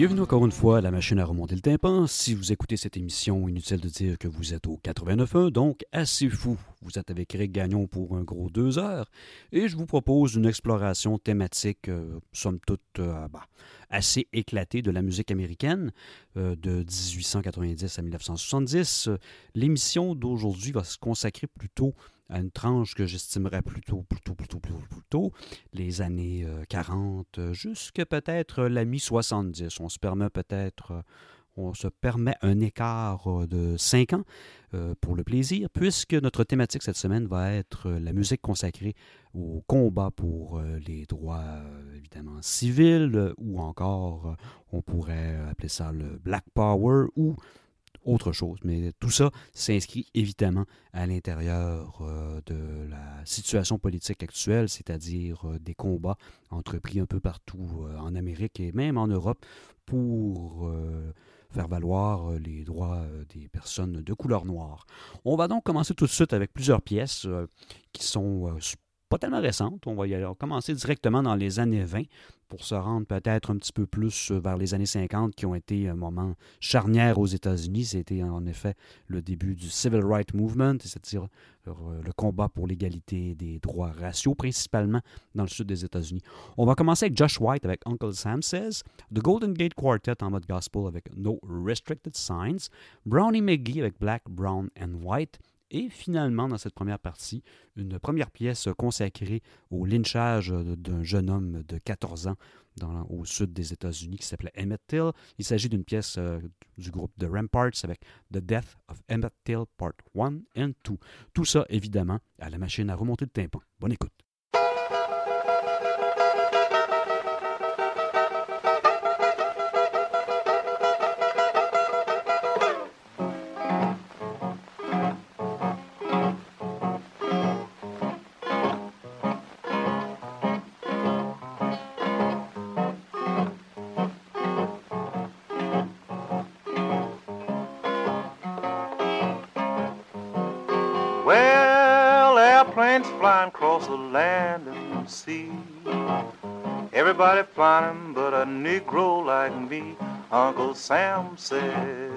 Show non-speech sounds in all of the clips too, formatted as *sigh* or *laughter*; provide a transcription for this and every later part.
Bienvenue encore une fois à la machine à remonter le tympan. Si vous écoutez cette émission, inutile de dire que vous êtes au 89.1, donc assez fou. Vous êtes avec Eric Gagnon pour un gros deux heures et je vous propose une exploration thématique, euh, somme toute, euh, bah, assez éclatée de la musique américaine euh, de 1890 à 1970. L'émission d'aujourd'hui va se consacrer plutôt à une tranche que j'estimerais plutôt, plutôt, plutôt, plutôt, plutôt, les années 40 euh, jusqu'à peut-être la mi-70. On se permet peut-être euh, on se permet un écart euh, de 5 ans pour le plaisir, puisque notre thématique cette semaine va être la musique consacrée au combat pour les droits évidemment civils, ou encore on pourrait appeler ça le Black Power, ou autre chose. Mais tout ça s'inscrit évidemment à l'intérieur euh, de la situation politique actuelle, c'est-à-dire euh, des combats entrepris un peu partout euh, en Amérique et même en Europe pour faire valoir les droits des personnes de couleur noire. On va donc commencer tout de suite avec plusieurs pièces qui sont pas tellement récentes. On va y aller, commencer directement dans les années 20 pour se rendre peut-être un petit peu plus vers les années 50 qui ont été un moment charnière aux États-Unis. C'était en effet le début du Civil Rights Movement, c'est-à-dire euh, le combat pour l'égalité des droits raciaux, principalement dans le sud des États-Unis. On va commencer avec Josh White avec Uncle Sam Says, The Golden Gate Quartet en mode gospel avec No Restricted Signs, Brownie McGee avec Black, Brown and White, et finalement, dans cette première partie, une première pièce consacrée au lynchage d'un jeune homme de 14 ans au sud des États-Unis qui s'appelait Emmett Till. Il s'agit d'une pièce euh, du groupe The Ramparts avec The Death of Emmett Till Part 1 and 2. Tout ça, évidemment, à la machine à remonter le tympan. Bonne écoute. Uncle Sam says,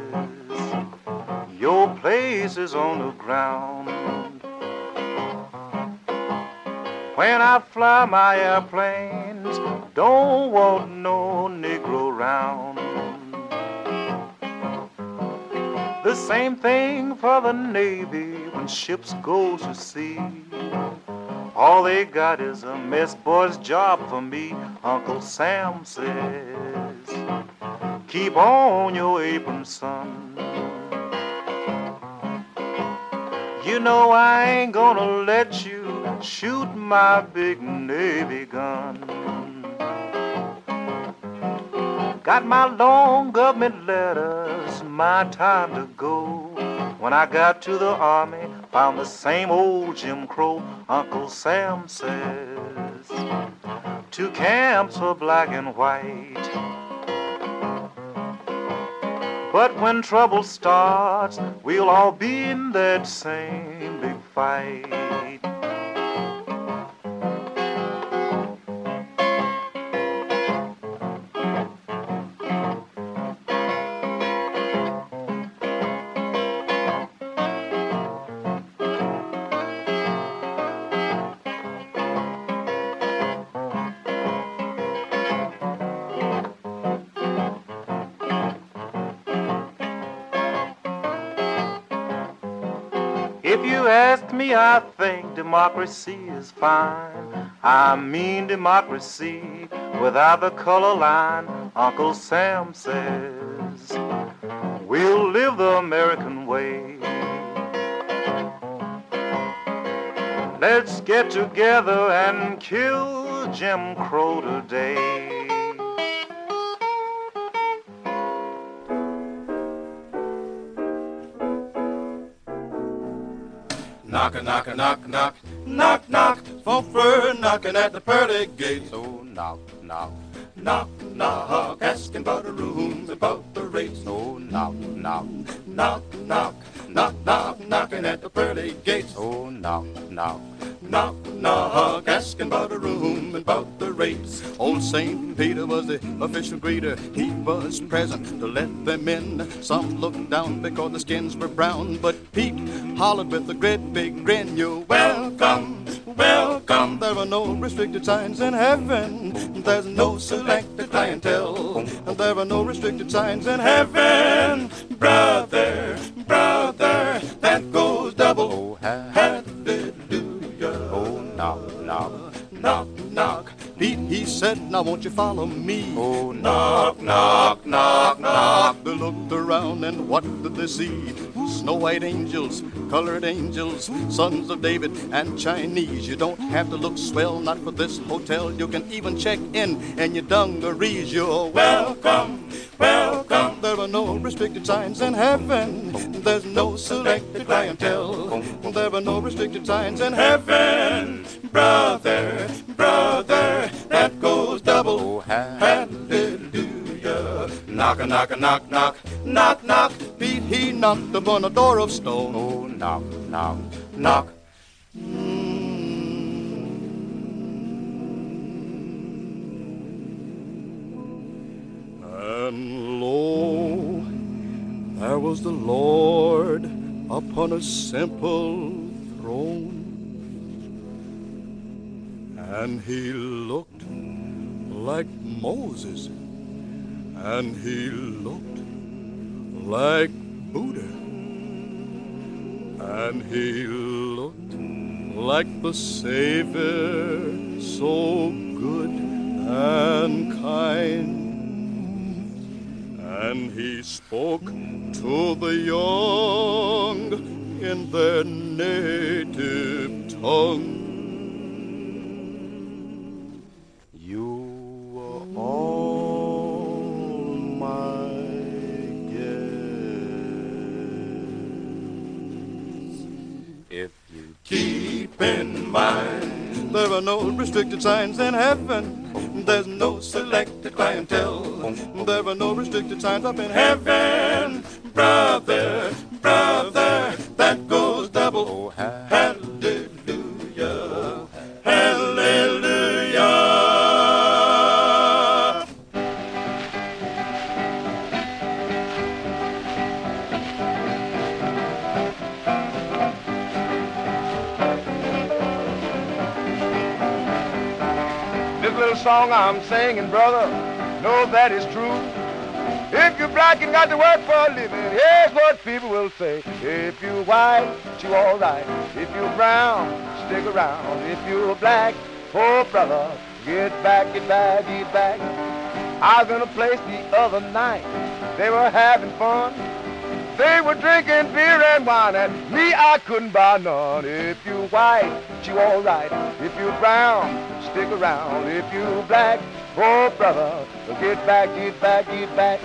Your place is on the ground. When I fly my airplanes, don't want no Negro round. The same thing for the Navy when ships go to sea. All they got is a mess boy's job for me, Uncle Sam says. Keep on your apron, son. You know I ain't gonna let you shoot my big Navy gun. Got my long government letters, my time to go. When I got to the army, Found the same old Jim Crow, Uncle Sam says. Two camps were black and white. But when trouble starts, we'll all be in that same big fight. I think democracy is fine. I mean democracy without the color line. Uncle Sam says we'll live the American way. Let's get together and kill Jim Crow today. Knock, a knock, a knock, knock, knock, knock. Folk fur knocking at the pearly gates. So knock, knock, knock, knock. Asking about the rooms, about the rates. So knock, knock, knock, knock. Knock, knock, knocking at the pearly gates. Oh, knock, knock. Knock, knock, asking about a room and about the rates. Old St. Peter was the official greeter. He was present to let them in. Some looked down because the skins were brown, but Pete hollered with a great big grin, You're welcome, welcome. There are no restricted signs in heaven. There's no selected clientele. There are no restricted signs in heaven. Brother, brother, that goes double. Oh, ha- Hallelujah. oh, knock, knock. Knock, knock. Pete, he said, now won't you follow me? Oh, knock, knock, knock, knock. They looked around and what did they see? Snow white angels, colored angels, sons of David and Chinese. You don't have to look swell, not for this hotel. You can even check in and your dungarees. You're welcome, welcome. There are no restricted signs in heaven. There's no selected clientele. There are no restricted signs in heaven. Brother, brother, that goes double. Ha- Hallelujah. Knock a knock a knock knock knock knock. Pete he knocked upon a door of stone. oh, knock, knock, knock. And lo, there was the Lord upon a simple throne. And he looked like Moses, and he looked like Buddha, and he looked like the Savior, so good and kind. And he spoke to the young in their native tongue. No restricted signs in heaven. There's no selected clientele. There are no restricted signs up in heaven. Brother, brother, song I'm singing, brother, know that is true. If you're black and got to work for a living, here's what people will say. If you're white, you all right. If you're brown, stick around. If you're black, oh brother, get back, get back, get back. I was in a place the other night. They were having fun. They were drinking beer and wine, and me, I couldn't buy none. If you white, you all right. If you brown, stick around. If you black, oh brother, get back, get back, get back.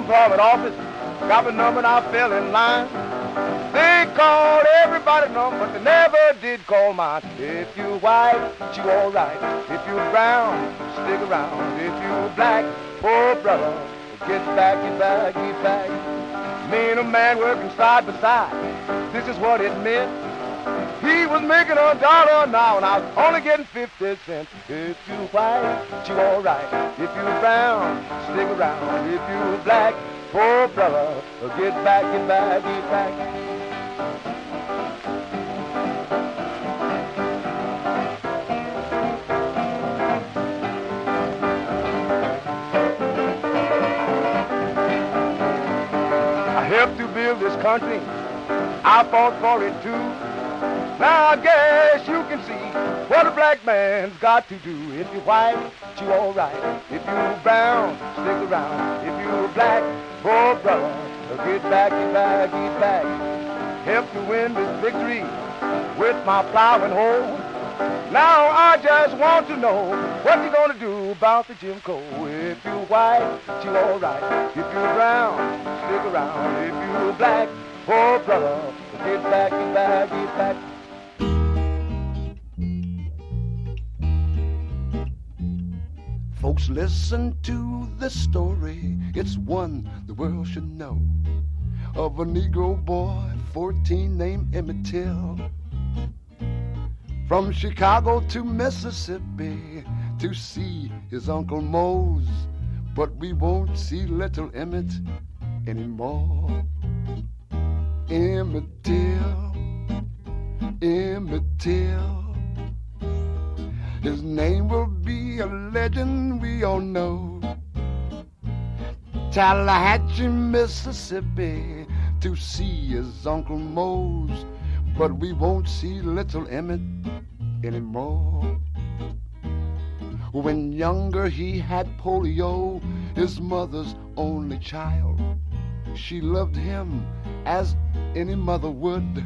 In office, got my number and I fell in line. They called everybody's number, but they never did call mine. If you white, you all right. If you brown, stick around. If you black, poor brother, get back, get back, get back. Me and a man working side by side. This is what it meant. He was making a dollar hour, and I was only getting 50 cents. If you white, you all right. If you brown, stick around. If you black, poor brother, get back, get back, get back. I helped to build this country. I fought for it too. Now I guess you can see what a black man's got to do. If you're white, you all right. If you're brown, stick around. If you're black, poor brother, get back, get back, get back. Help to win this victory. with my plowing hoe. Now I just want to know what you're gonna do about the Jim Crow. If you white, you alright. If you brown, stick around. If you black, poor brother, get back, get back, get back. Folks, listen to this story. It's one the world should know of a Negro boy, 14, named Emmett Till. From Chicago to Mississippi to see his Uncle Mose, but we won't see little Emmett anymore. Emmett Till, Emmett Till. His name will be a legend we all know. Tallahatchie, Mississippi, to see his Uncle Mose, but we won't see little Emmett anymore. When younger, he had polio, his mother's only child. She loved him as any mother would.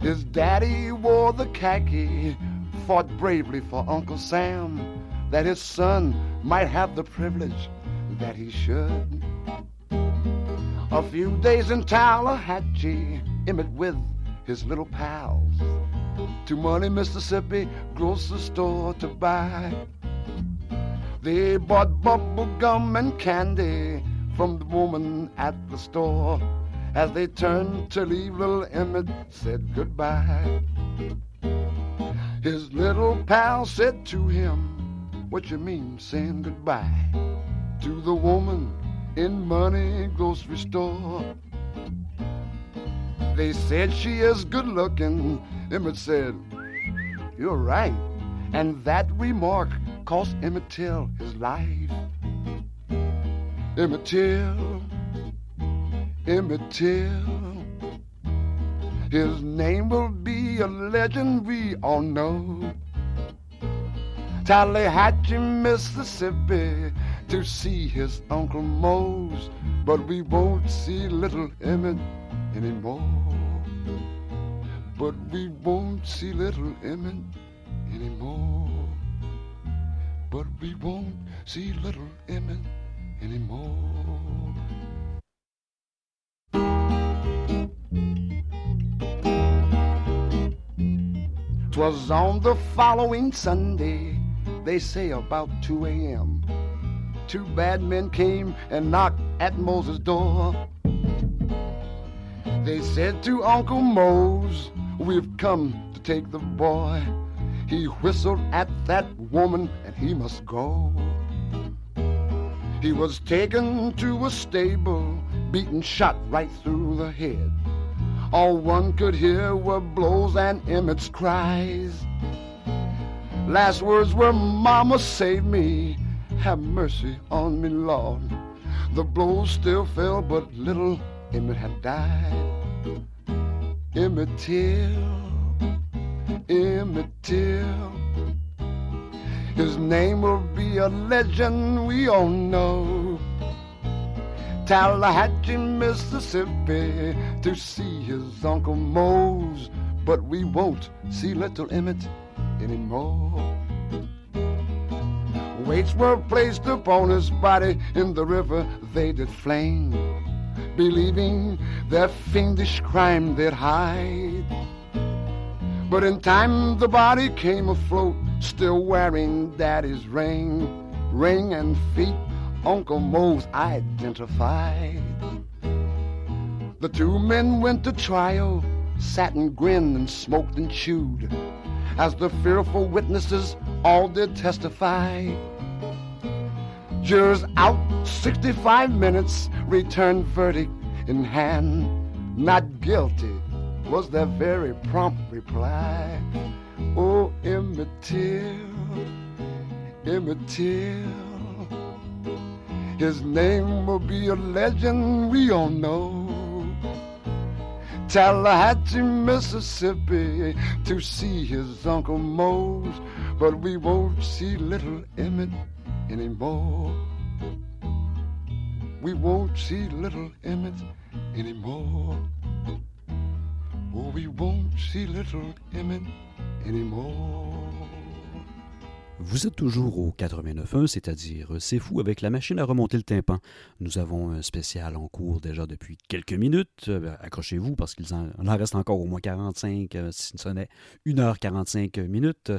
His daddy wore the khaki, fought bravely for Uncle Sam, that his son might have the privilege that he should. A few days in Tallahatchie, Emmett with his little pals to Money, Mississippi grocery store to buy. They bought bubble gum and candy from the woman at the store. As they turned to leave, little Emmett said goodbye. His little pal said to him, What you mean saying goodbye to the woman in Money grocery store? They said she is good looking. Emmett said, You're right. And that remark cost Emmett Till his life. Emmett Till, Emmett Till. His name will be a legend we all know. Tallahatchie, Mississippi, to see his Uncle Mose, but we won't see little Emmett anymore. But we won't see little Emmett anymore. But we won't see little Emmett anymore. Twas on the following Sunday, they say about 2 a.m. Two bad men came and knocked at Moses' door. They said to Uncle Mose, We've come to take the boy. He whistled at that woman and he must go. He was taken to a stable, beaten shot right through the head. All one could hear were blows and Emmett's cries. Last words were, Mama, save me. Have mercy on me, Lord. The blows still fell, but little Emmett had died. Emmett Till, Emmett Till. His name will be a legend we all know. Tallahatchie, Mississippi, to see his Uncle Mose, but we won't see little Emmett anymore. Weights were placed upon his body in the river they did flame, believing their fiendish crime they'd hide. But in time the body came afloat, still wearing daddy's ring, ring and feet Uncle Mose identified. The two men went to trial, sat and grinned and smoked and chewed, as the fearful witnesses all did testify. Jurors out 65 minutes, returned verdict in hand. Not guilty was their very prompt reply. Oh, Emmett Till, Emmett Till. His name will be a legend we all know. Tallahatchie, Mississippi, to see his Uncle Mose, but we won't see little Emmett anymore. We won't see little Emmett anymore. Oh, we won't see little Emmett anymore. Vous êtes toujours au 89.1, c'est-à-dire C'est fou avec la machine à remonter le tympan. Nous avons un spécial en cours déjà depuis quelques minutes. Euh, accrochez-vous parce qu'il en, reste encore au moins 45, euh, si ce n'est 1h45 minutes.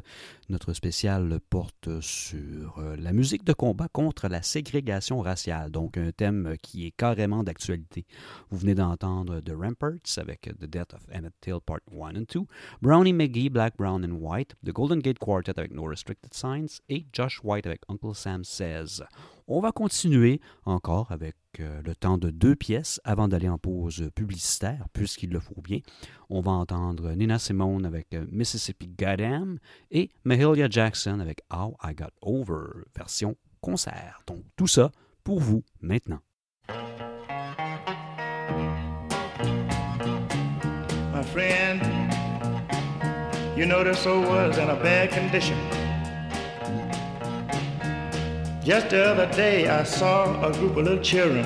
Notre spécial porte sur euh, la musique de combat contre la ségrégation raciale, donc un thème qui est carrément d'actualité. Vous venez d'entendre The Ramparts avec The Death of Emmett Till Part 1 and 2, Brownie McGee, Black, Brown and White, The Golden Gate Quartet avec No Restricted Sign, et Josh White avec Uncle Sam Says. On va continuer encore avec euh, le temps de deux pièces avant d'aller en pause publicitaire, puisqu'il le faut bien. On va entendre Nina Simone avec euh, Mississippi Goddamn et Mahalia Jackson avec How I Got Over, version concert. Donc tout ça pour vous maintenant. My friend, you know this old world's in a bad condition. Just the other day, I saw a group of little children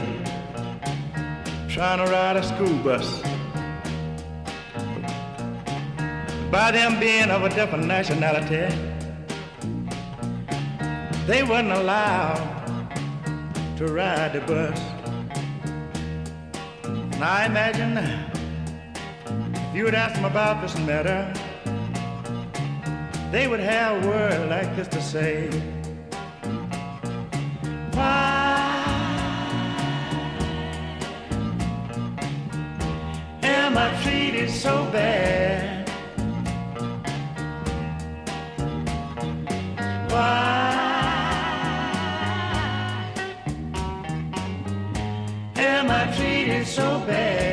trying to ride a school bus. By them being of a different nationality, they wasn't allowed to ride the bus. Now I imagine if you would ask them about this matter, they would have a word like this to say. Why am I treated so bad? Why am I treated so bad?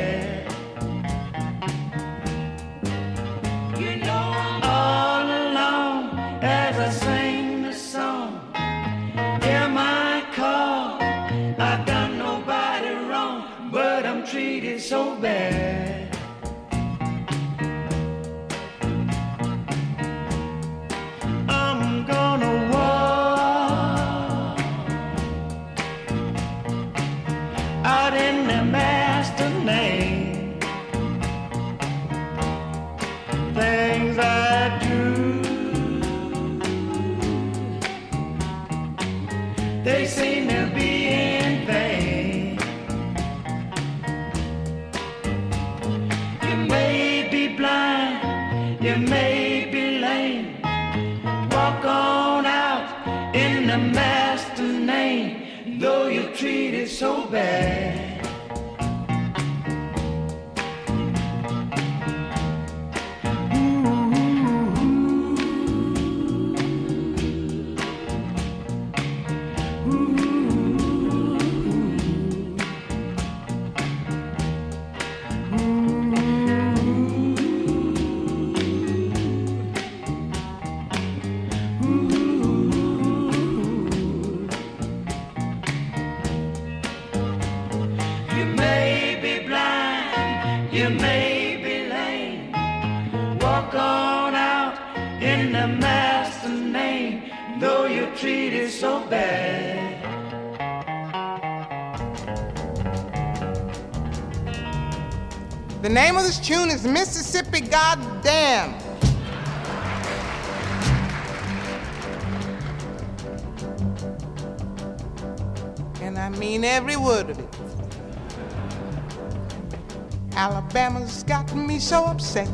Alabama's got me so upset.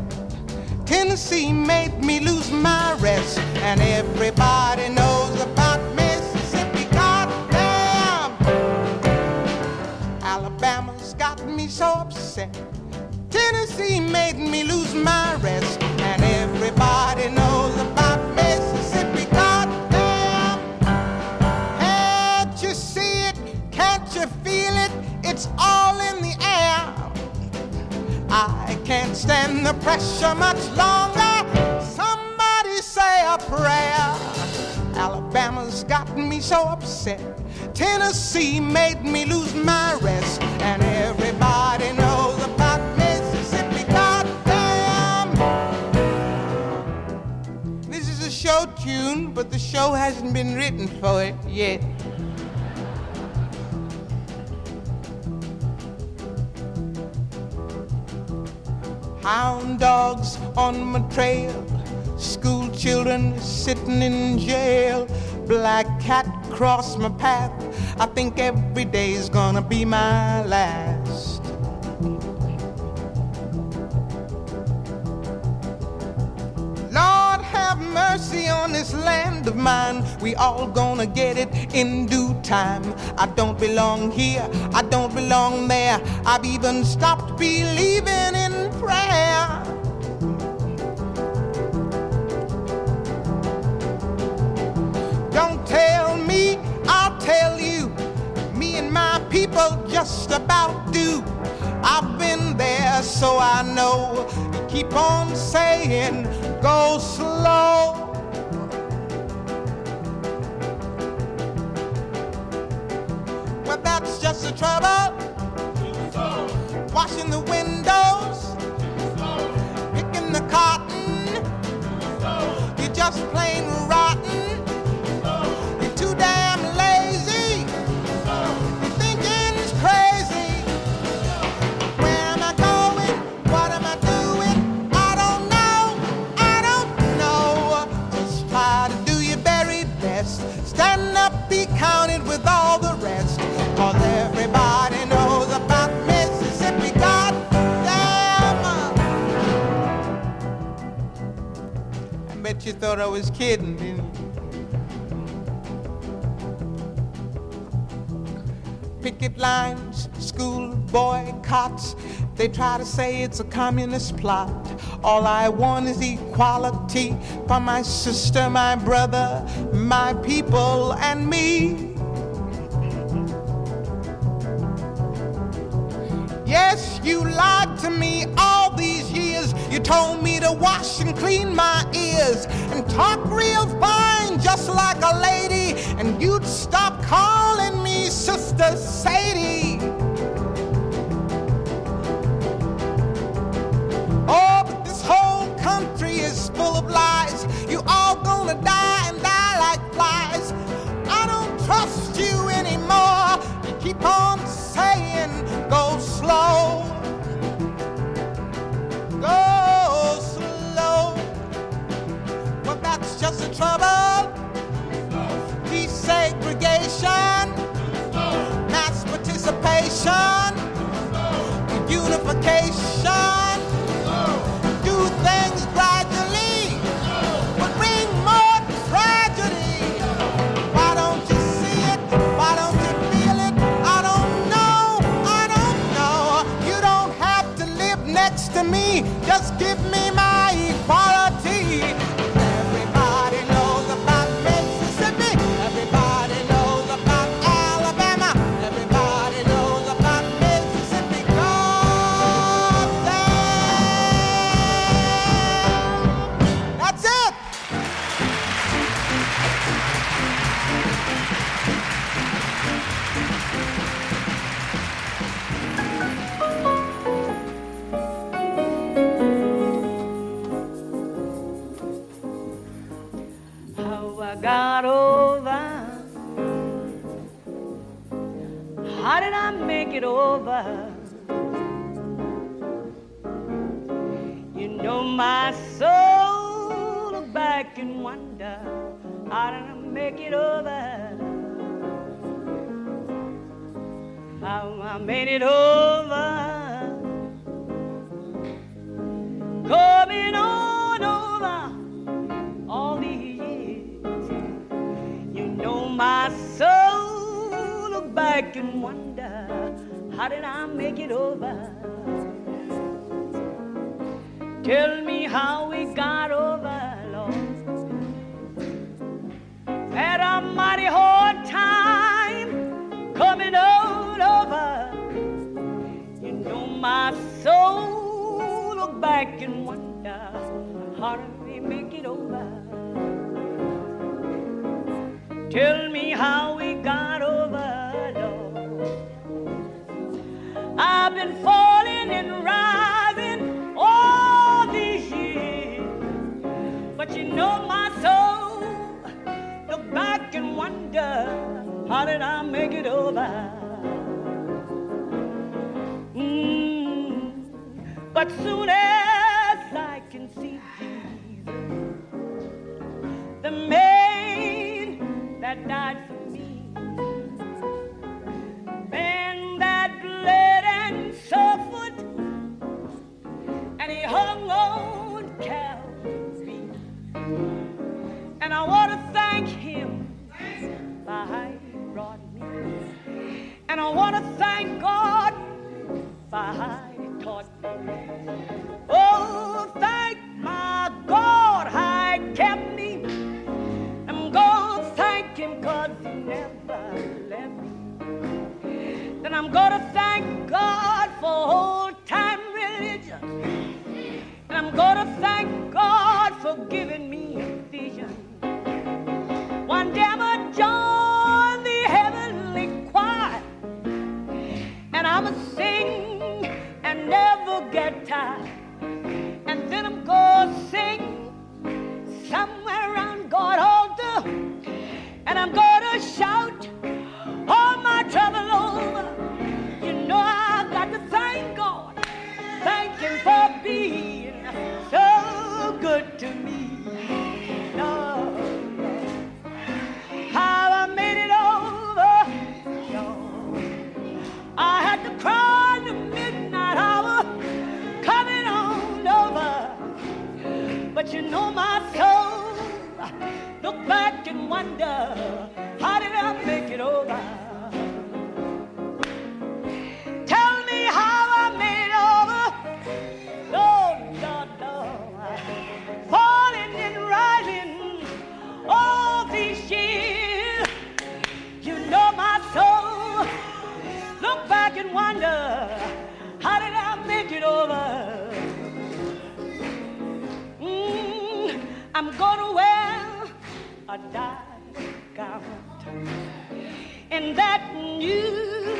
Tennessee made me lose my rest. And everybody knows about Mississippi. Goddamn! Alabama's got me so upset. Tennessee made me lose my rest. And everybody knows about can't stand the pressure much longer. Somebody say a prayer. Alabama's got me so upset. Tennessee made me lose my rest. And everybody knows about Mississippi. Goddamn! This is a show tune, but the show hasn't been written for it yet. Hound dogs on my trail, school children sitting in jail, black cat cross my path. I think every day's gonna be my last. Lord have mercy on this land of mine. We all gonna get it in due time. I don't belong here, I don't belong there. I've even stopped believing in Don't tell me, I'll tell you. Me and my people just about do. I've been there, so I know. Keep on saying, go slow. Well, that's just the trouble. Washing the windows, just plain rotten. You thought I was kidding, picket lines, school boycotts. They try to say it's a communist plot. All I want is equality for my sister, my brother, my people, and me. Yes, you lied to me told me to wash and clean my ears and talk real fine, just like a lady. And you'd stop calling me Sister Sadie. Oh, but this whole country is full of lies. You all gonna die Just the trouble. Desegregation, mass participation, unification. It over? You know my soul look back and wonder how I make it over? How I made it over. Coming on over all these years. You know my soul look back and how did I make it over? Tell me how we got over, Lord. Had a mighty hard how did I make it over? Mm, but soon as in that new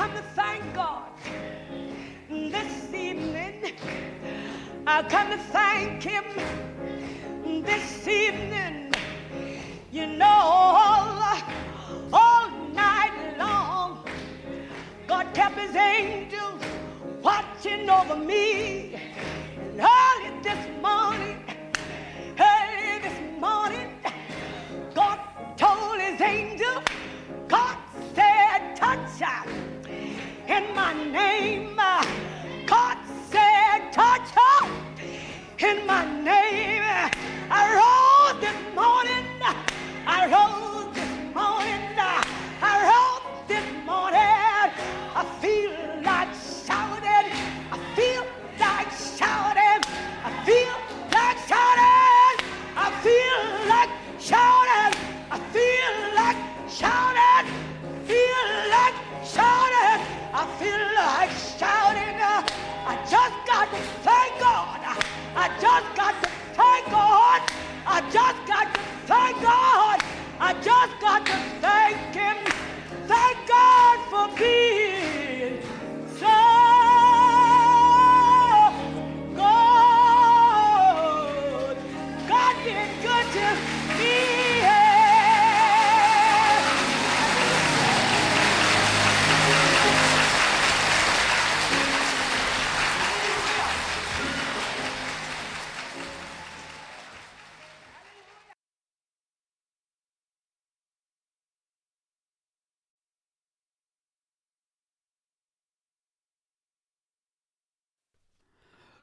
come to thank God this evening. I come to thank Him this evening. You know, all, all night long, God kept His angels watching over me. And early this morning, my name. Uh, God said, touch her in my name. Uh, I rose this morning. Uh, I rose. I feel like shouting. I just got to thank God. I just got to thank God. I just got to thank God. I just got to thank Him. Thank God for being.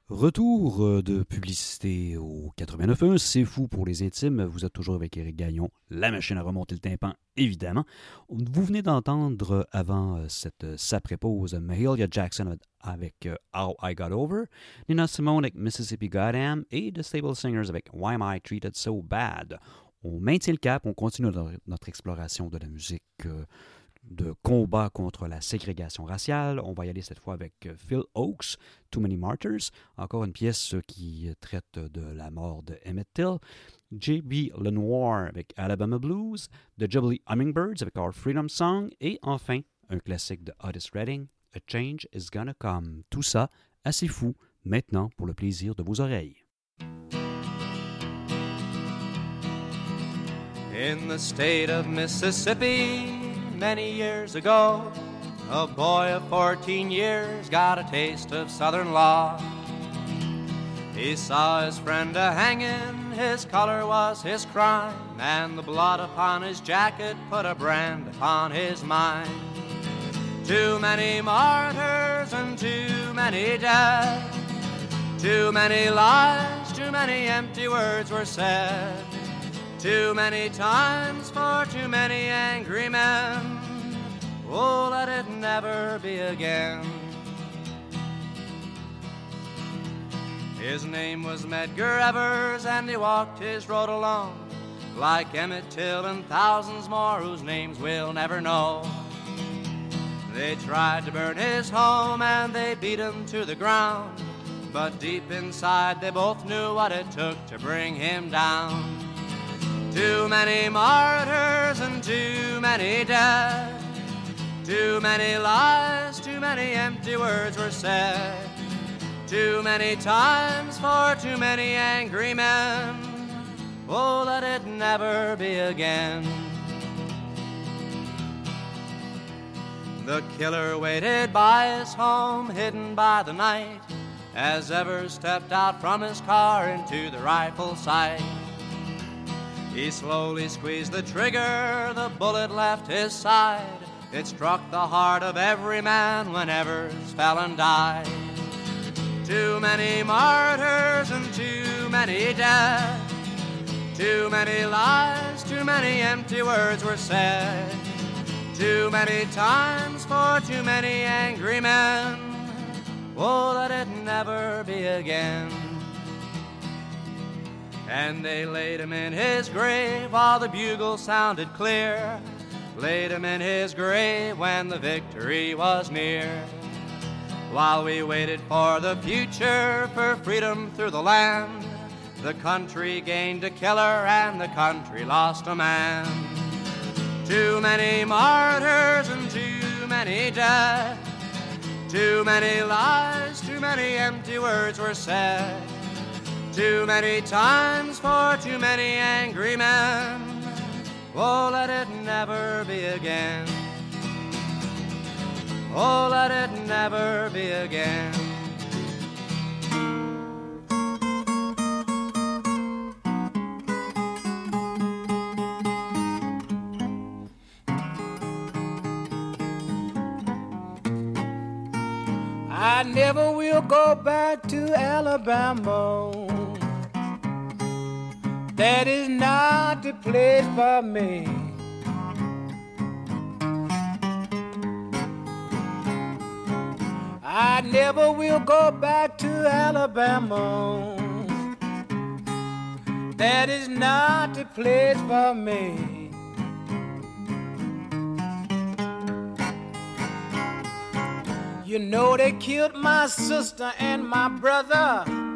Retour euh, de publicité au 89.1, c'est fou pour les intimes. Vous êtes toujours avec Eric Gagnon, la machine à remonter le tympan, évidemment. Vous venez d'entendre avant euh, cette euh, sapré-pause Mahalia Jackson avec How I Got Over, Nina Simone avec Mississippi Goddamn et The Stable Singers avec Why Am I Treated So Bad. On maintient le cap, on continue notre exploration de la musique de combat contre la ségrégation raciale. On va y aller cette fois avec euh, Phil Oakes, Too Many Martyrs, encore une pièce qui traite de la mort de Emmett Till. J.B. Lenoir avec Alabama Blues, The Jubilee Hummingbirds avec Our Freedom Song et enfin un classique de Otis Redding, A Change is Gonna Come. Tout ça assez fou maintenant pour le plaisir de vos oreilles. In the state of Mississippi many years ago, a boy of 14 years got a taste of Southern law. He saw his friend a hanging, his color was his crime, and the blood upon his jacket put a brand upon his mind. Too many martyrs and too many dead, too many lies, too many empty words were said. Too many times for too many angry men. Oh, let it never be again. His name was Medgar Evers, and he walked his road alone, like Emmett Till and thousands more whose names we'll never know. They tried to burn his home and they beat him to the ground, but deep inside they both knew what it took to bring him down. Too many martyrs and too many dead. Too many lies, too many empty words were said. Too many times for too many angry men. Oh, let it never be again. The killer waited by his home, hidden by the night, as Evers stepped out from his car into the rifle sight. He slowly squeezed the trigger, the bullet left his side. It struck the heart of every man whenever fell and died. Too many martyrs and too many dead. Too many lies, too many empty words were said. Too many times for too many angry men. Oh, let it never be again. And they laid him in his grave while the bugle sounded clear. Laid him in his grave when the victory was near. While we waited for the future, for freedom through the land, the country gained a killer and the country lost a man. Too many martyrs and too many dead. Too many lies, too many empty words were said. Too many times for too many angry men. Oh, let it never be again. Oh, let it never be again. I never will go back to Alabama that is not the place for me. I never will go back to Alabama. That is not the place for me. You know they killed my sister and my brother.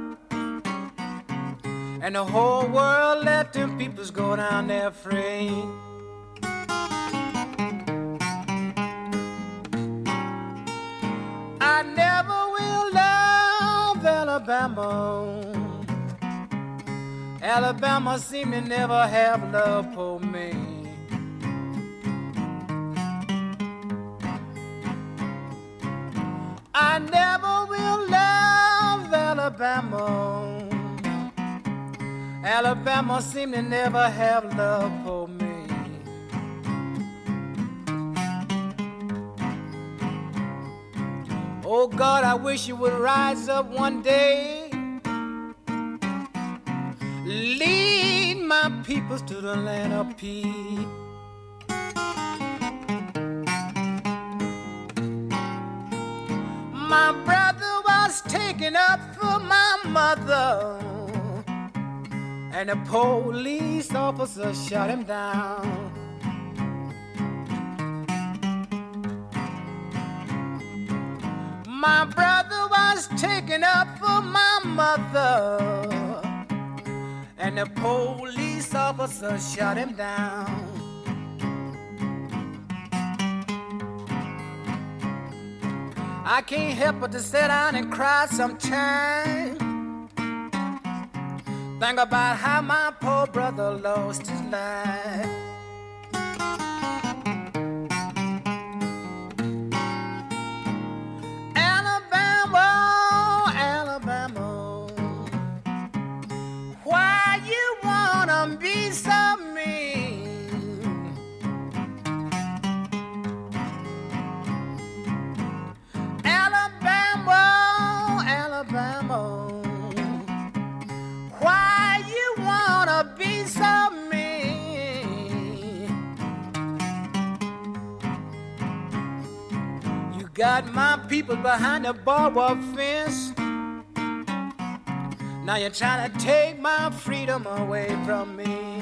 And the whole world let them peoples go down there free. I never will love Alabama. Alabama seem to never have love for me. I never will love Alabama. Alabama seemed to never have love for me. Oh God, I wish you would rise up one day. Lead my peoples to the land of peace. My brother was taken up for my mother and a police officer shut him down. My brother was taken up for my mother, and the police officer shut him down. I can't help but to sit down and cry sometimes. Think about how my poor brother lost his life. Got my people behind a barbed fence. Now you're trying to take my freedom away from me.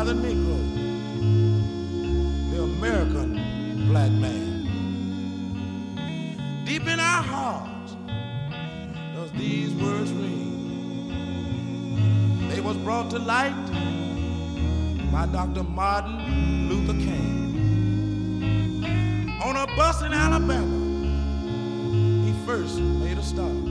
by the Negro, the American black man. Deep in our hearts does these words ring. They was brought to light by Dr. Martin Luther King. On a bus in Alabama, he first made a start.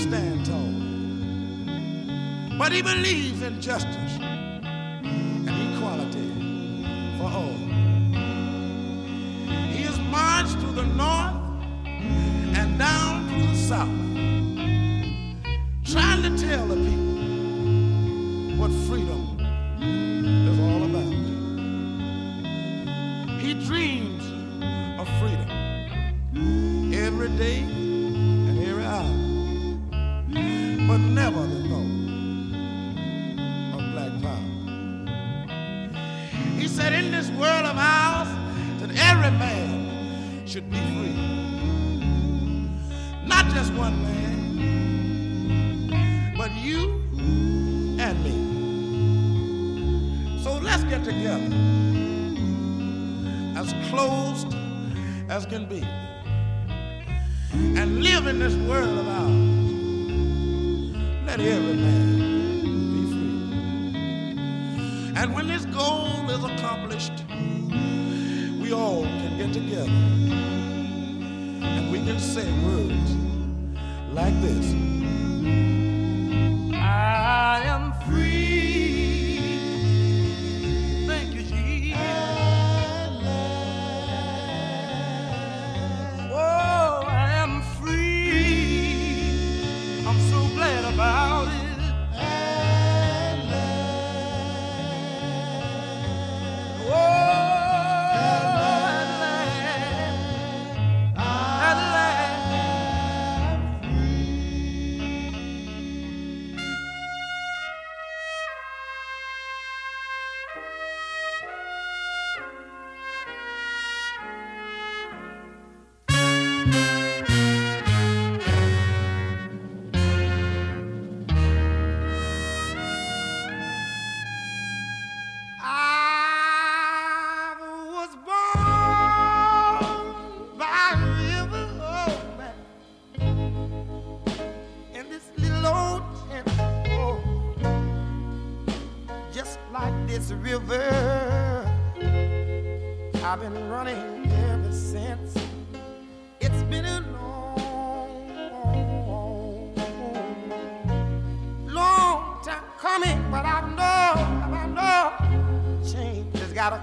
stand tall. But he believes in justice.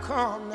Come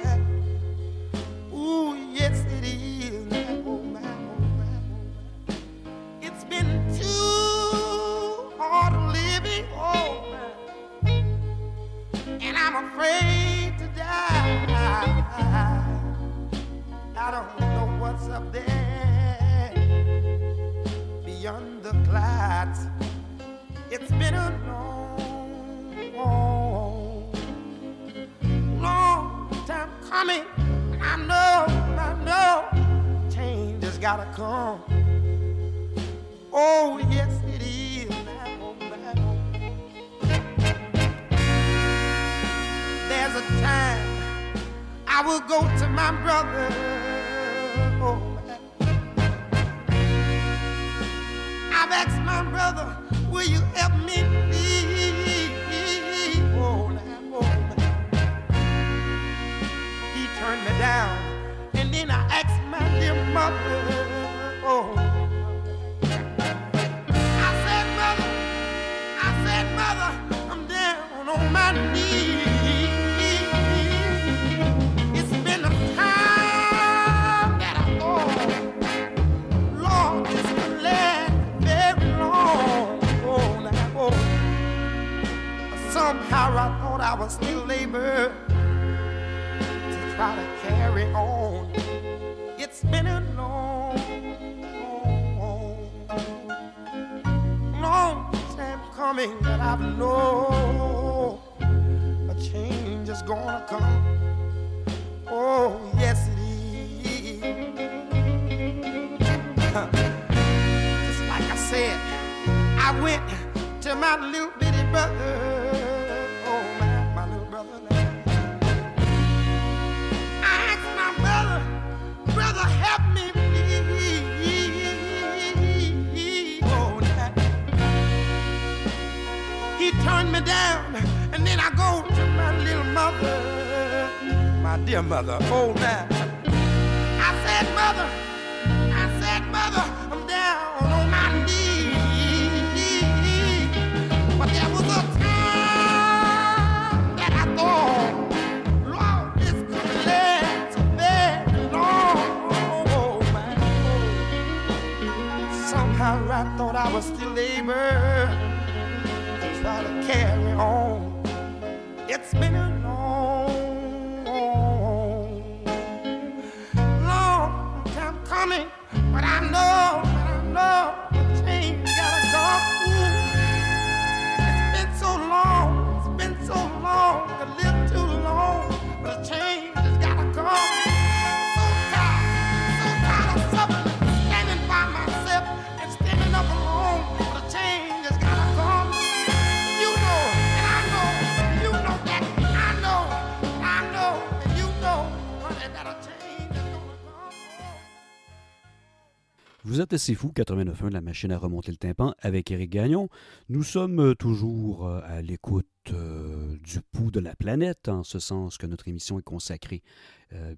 Vous êtes assez fou, 89.1 de la machine à remonter le tympan avec Éric Gagnon. Nous sommes euh, toujours euh, à l'écoute euh, du pouls de la planète, en ce sens que notre émission est consacrée,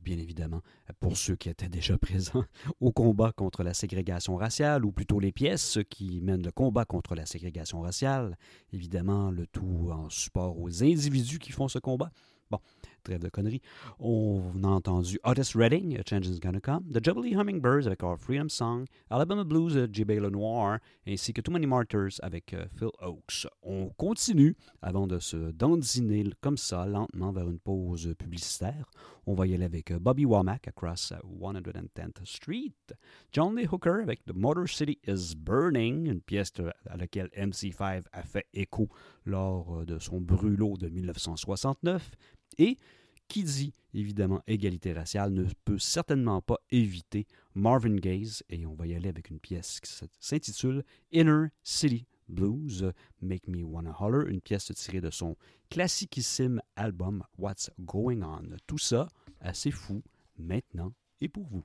bien évidemment, pour ceux qui étaient déjà *laughs* présents, au combat contre la ségrégation raciale, ou plutôt les pièces qui mènent le combat contre la ségrégation raciale. Évidemment, le tout en support aux individus qui font ce combat. Bon, trêve de conneries. On a entendu Otis Redding, A Change is Come, The Jubilee Hummingbirds avec Our Freedom Song, Alabama Blues de J.B. Lenoir, ainsi que Too Many Martyrs avec euh, Phil Oakes. On continue avant de se dandiner comme ça, lentement, vers une pause publicitaire. On va y aller avec euh, Bobby Womack, Across euh, 110th Street, John Lee Hooker avec The Motor City is Burning, une pièce à laquelle MC5 a fait écho lors euh, de son brûlot de 1969, et qui dit évidemment égalité raciale ne peut certainement pas éviter Marvin Gaye et on va y aller avec une pièce qui s'intitule Inner City Blues, Make Me Wanna Holler, une pièce tirée de son classiquissime album What's Going On. Tout ça assez fou maintenant et pour vous.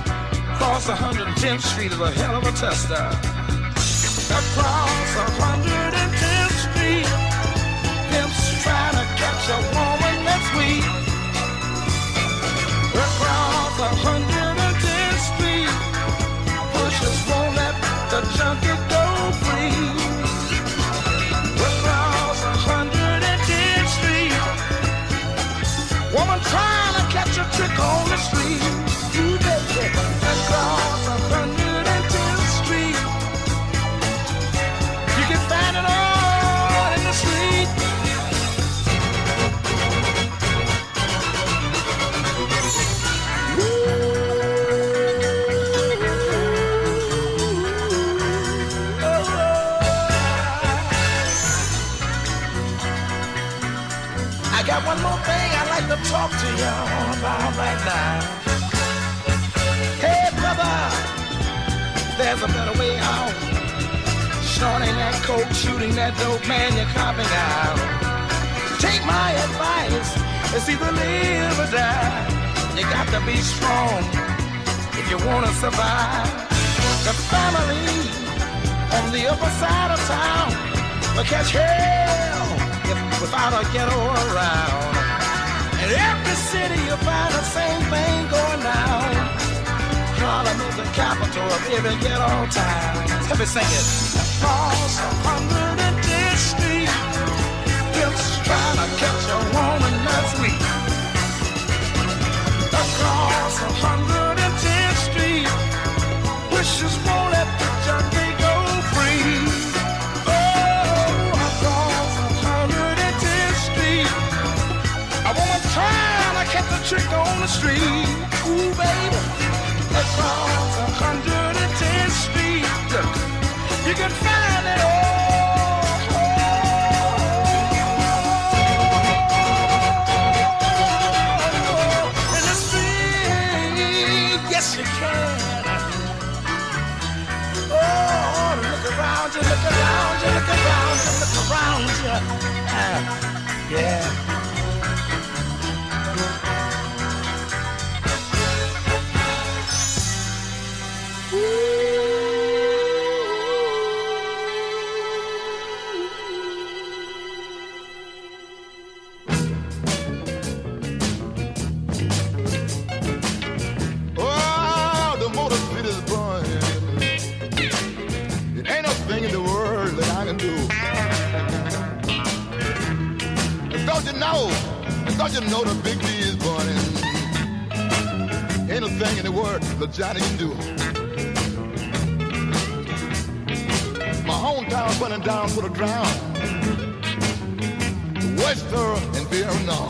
Across 110th Street is a hell of a tester. Across 110th there's a better way out. Snorting that coke, shooting that dope, man, you're copping out. Take my advice, it's either live or die. You got to be strong if you want to survive. The family on the upper side of town will catch hell if without a ghetto around. In every city you find the same thing going down. Harlem is the capital of every ghetto town. Let me sing it. Across a hundred and ten street, pimps trying to catch a woman that's weak. Across a hundred and ten street, wishes won't let the junkie go free. Oh, across a hundred and ten street, a woman trying to catch a trick on the street. Ooh, baby, Oh look around you, look around you, look around you. Ah, yeah. Don't you know the big D is burning? Ain't a thing in the world that Johnny can do. My hometown burning down to the ground. Wester and Vietnam.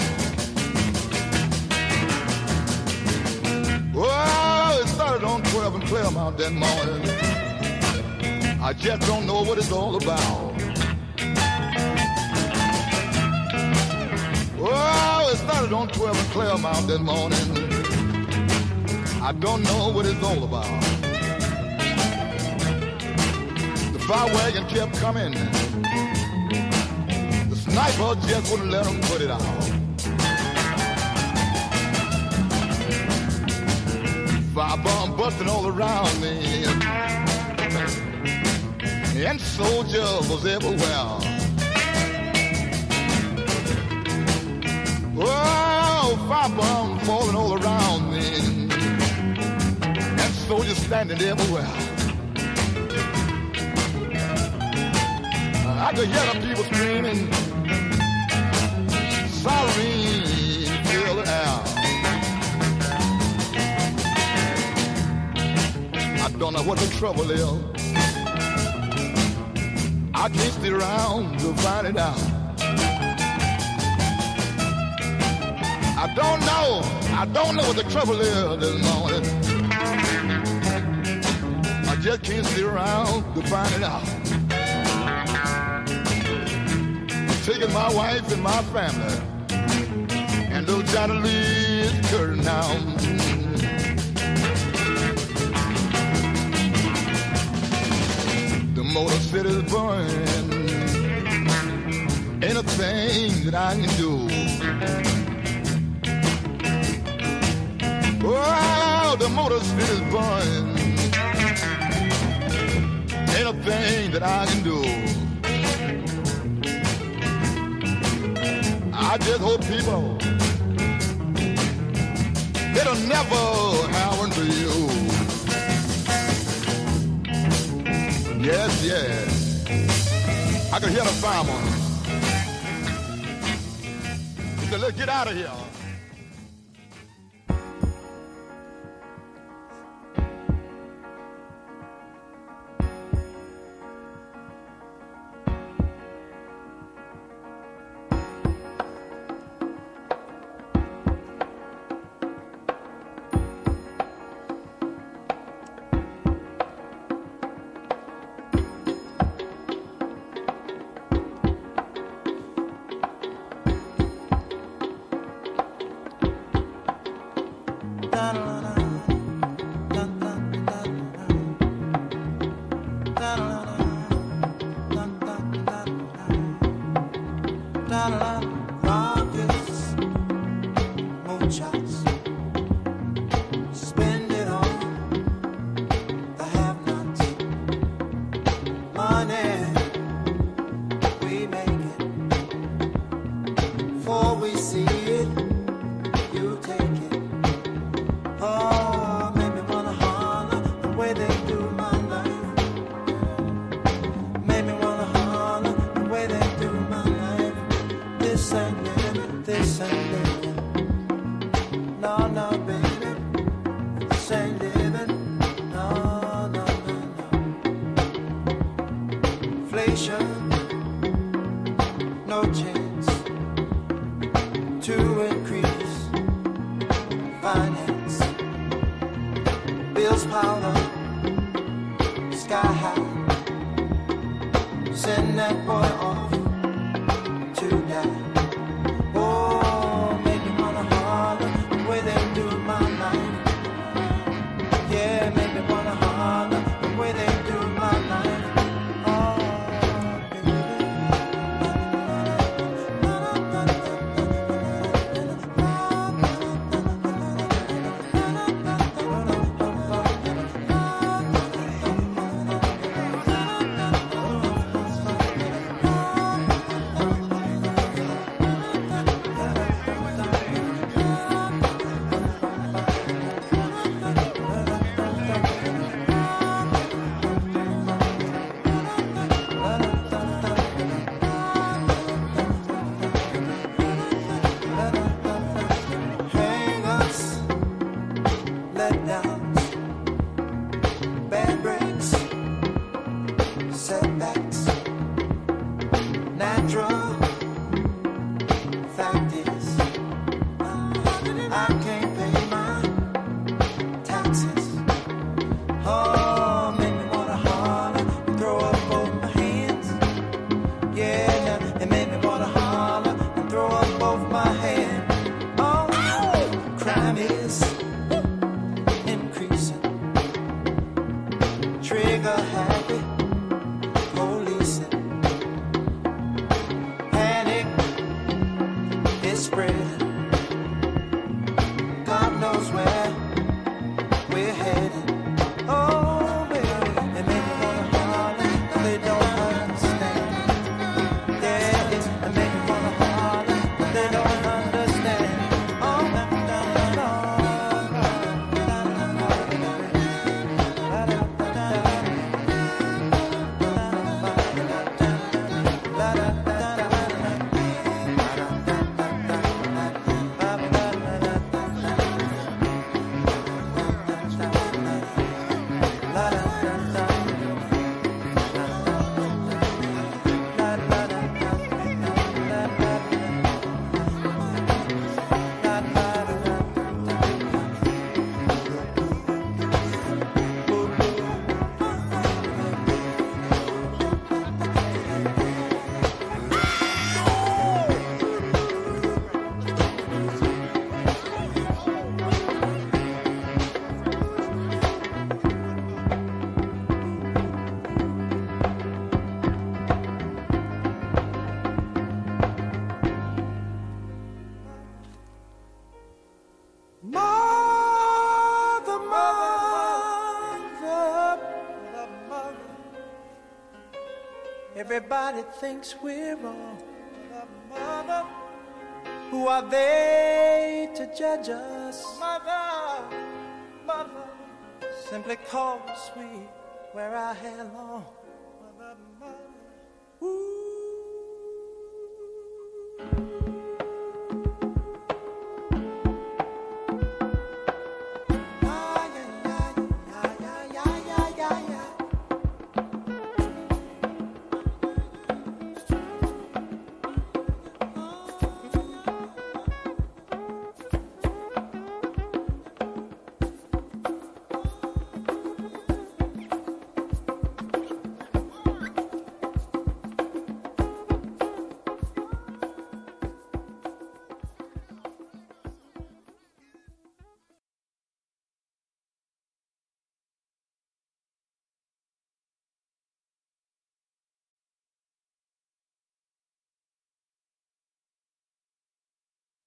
Well, it started on 12 and Clairmount that morning. I just don't know what it's all about. Started on 12 and Clairmount that morning. I don't know what it's all about. The fire wagon kept coming. The sniper just wouldn't let them put it out. Fire bomb busting all around me. And soldiers was everywhere. Oh, fire bomb falling all around me. And soldiers standing everywhere. Oh I could hear the people screaming. Sorry, fill the air. I don't know what the trouble is. I can't stay around to find it out. I don't know. I don't know what the trouble is this morning. I just can't sit around to find it out. Taking my wife and my family, and little Johnny Lee is curtain now. The motor city's burning. Ain't a thing that I can do. Oh, the motor city's burning. Ain't a thing that I can do. I just hope people it'll never happen to you. Yes, yes. I can hear the fireman. He said, let's get out of here. Everybody thinks we're wrong. Mother, who are they to judge us? Mother, mother, simply cause we wear our hair long.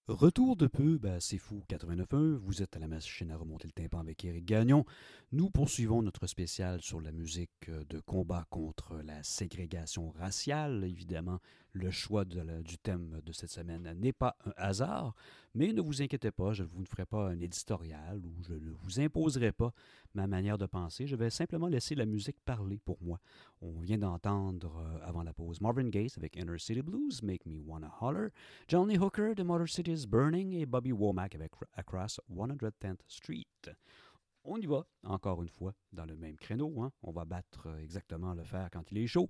Retour de peu, ben, c'est fou, 89.1, vous êtes à la machine à remonter le tympan avec Eric Gagnon. Nous poursuivons notre spécial sur la musique euh, de combat contre la ségrégation raciale. Évidemment, le choix du thème de cette semaine n'est pas un hasard, mais ne vous inquiétez pas, je ne vous ferai pas un éditorial ou je ne vous imposerai pas ma manière de penser. Je vais simplement laisser la musique parler pour moi. On vient d'entendre euh, avant la pause Marvin Gaye avec Inner City Blues, Make Me Wanna Holler, Johnny Hooker de Motor City is Burning et Bobby Womack avec Across 110th Street. On y va, encore une fois, dans le même créneau. hein. On va battre euh, exactement le fer quand il est chaud.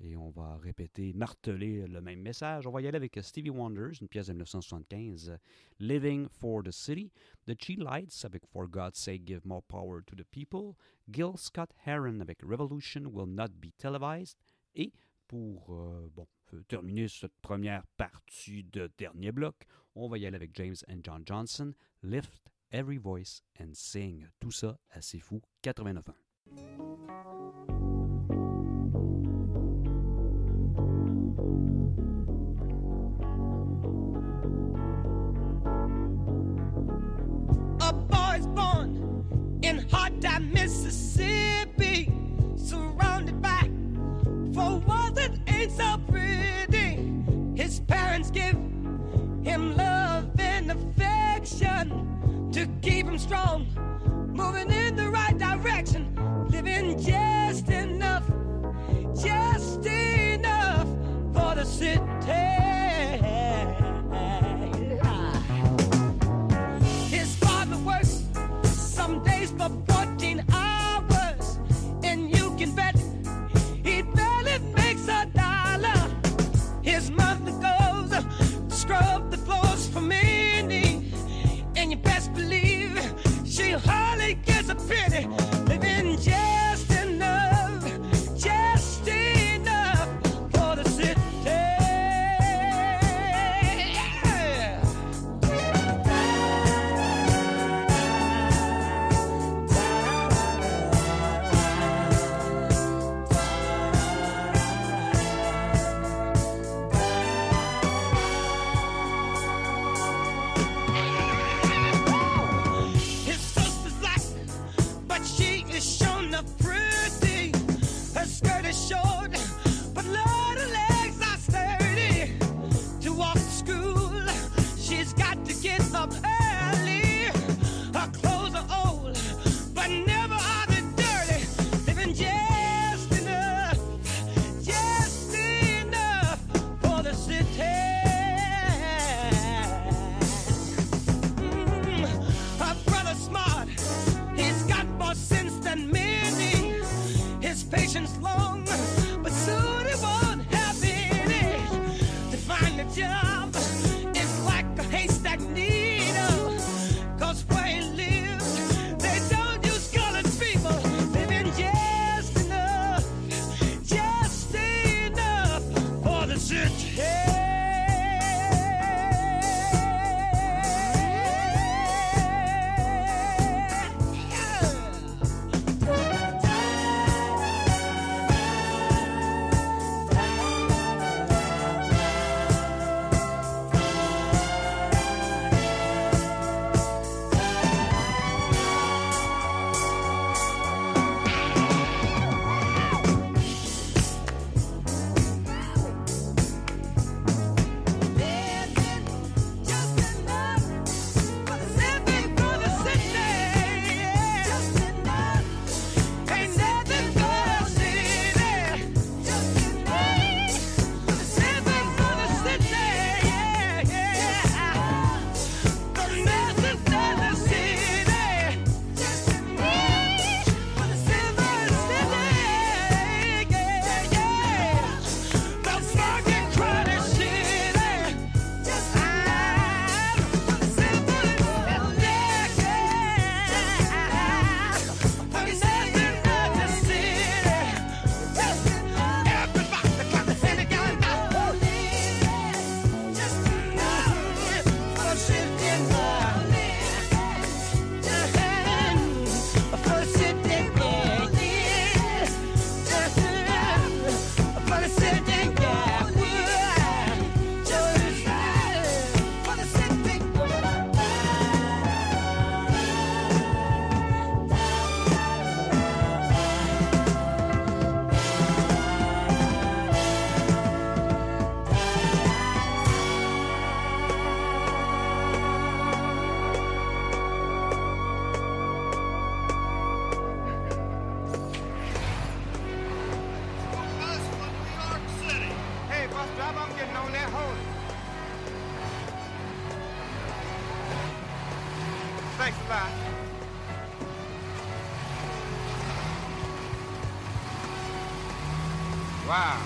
Et on va répéter, marteler le même message. On va y aller avec Stevie Wonders, une pièce de 1975, euh, Living for the City. The Chi Lights avec For God's Sake Give More Power to the People. Gil Scott Heron avec Revolution Will Not Be Televised. Et pour euh, euh, terminer cette première partie de dernier bloc, on va y aller avec James and John Johnson, Lift Every Voice and Sing. Tout ça assez fou, 89.1. keep him strong, moving in the gets Wow.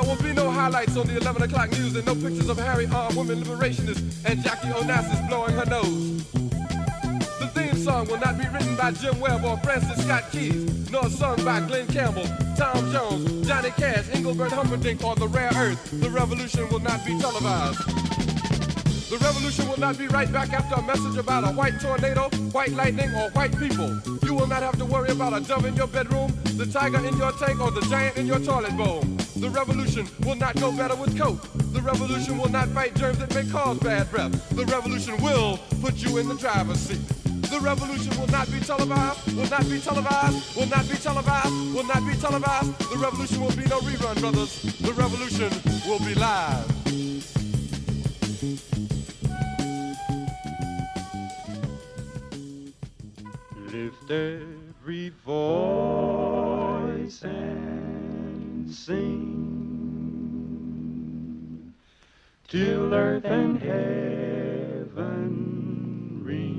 There will be no highlights on the 11 o'clock news and no pictures of hairy armed women liberationists and Jackie Onassis blowing her nose. The theme song will not be written by Jim Webb or Francis Scott Keys, nor sung by Glen Campbell, Tom Jones, Johnny Cash, Engelbert Humperdinck, or The Rare Earth. The revolution will not be televised. The revolution will not be right back after a message about a white tornado, white lightning, or white people. You will not have to worry about a dove in your bedroom, the tiger in your tank, or the giant in your toilet bowl. The revolution will not go better with coke. The revolution will not fight germs that may cause bad breath. The revolution will put you in the driver's seat. The revolution will not be televised, will not be televised, will not be televised, will not be televised. The revolution will be no rerun, brothers. The revolution will be live. Lift every voice and sing till earth and heaven ring.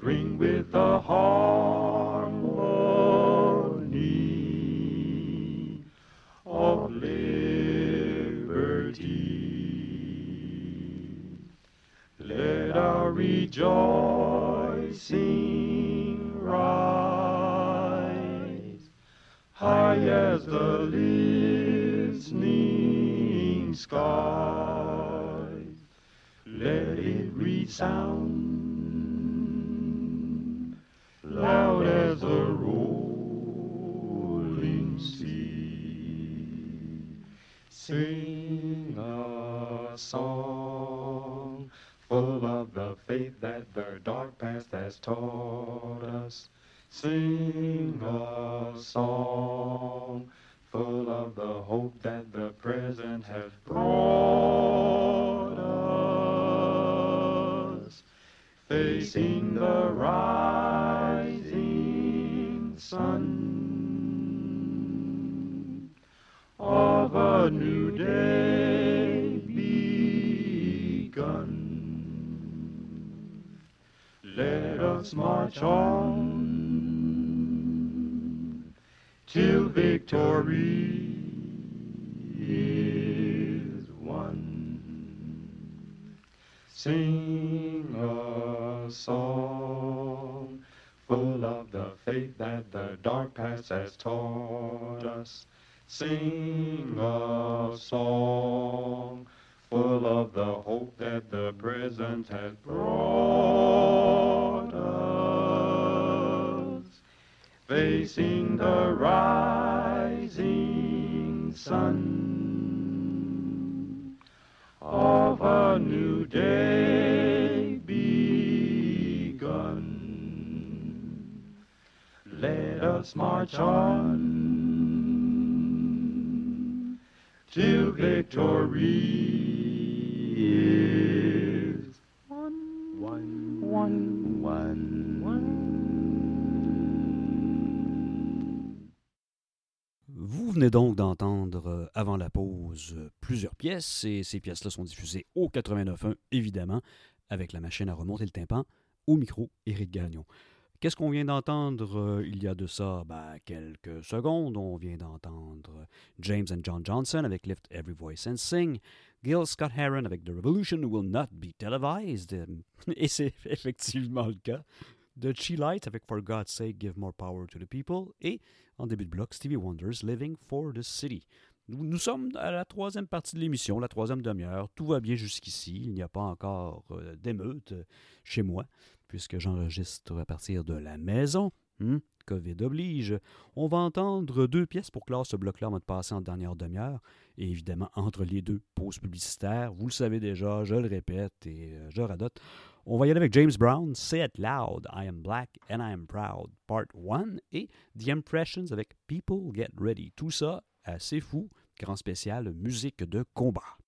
Ring with the harmony of liberty. Let our rejoicing rise high as the listening sky. Let it resound loud as the rolling sea. Sing a song full of the faith that the dark past has taught us. Sing a song full of the hope that the present has brought us. Facing the rising sun of a new day begun. Let us march on till victory is won. Sing a song full of the faith that the dark past has taught us. Sing a song full of the hope that the present has brought Facing the rising sun of a new day begun. Let us march on till victory. Donc d'entendre euh, avant la pause euh, plusieurs pièces et ces pièces-là sont diffusées au 89.1 évidemment avec la machine à remonter le tympan au micro Éric Gagnon. Qu'est-ce qu'on vient d'entendre euh, il y a de ça ben, quelques secondes? On vient d'entendre James and John Johnson avec Lift Every Voice and Sing, Gil Scott Heron avec The Revolution Will Not Be Televised, *laughs* et c'est effectivement le cas, de Chi Light avec For God's Sake Give More Power to the People, et en début de bloc, Stevie Wonder's Living for the City. Nous, sommes à la troisième partie de l'émission, la troisième demi-heure. Tout va bien jusqu'ici. Il n'y a pas encore euh, d'émeute euh, chez moi, puisque j'enregistre à partir de la maison. Hmm, COVID oblige. On va entendre deux pièces pour clore ce bloc-là avant de passer en dernière demi-heure. Et évidemment, entre les deux pauses publicitaires, vous le savez déjà, je le répète et euh, je radote. On va y aller avec James Brown, Say It Loud, I Am Black and I Am Proud, Part 1, et The Impressions avec People Get Ready. Tout ça assez fou, grand spécial musique de combat.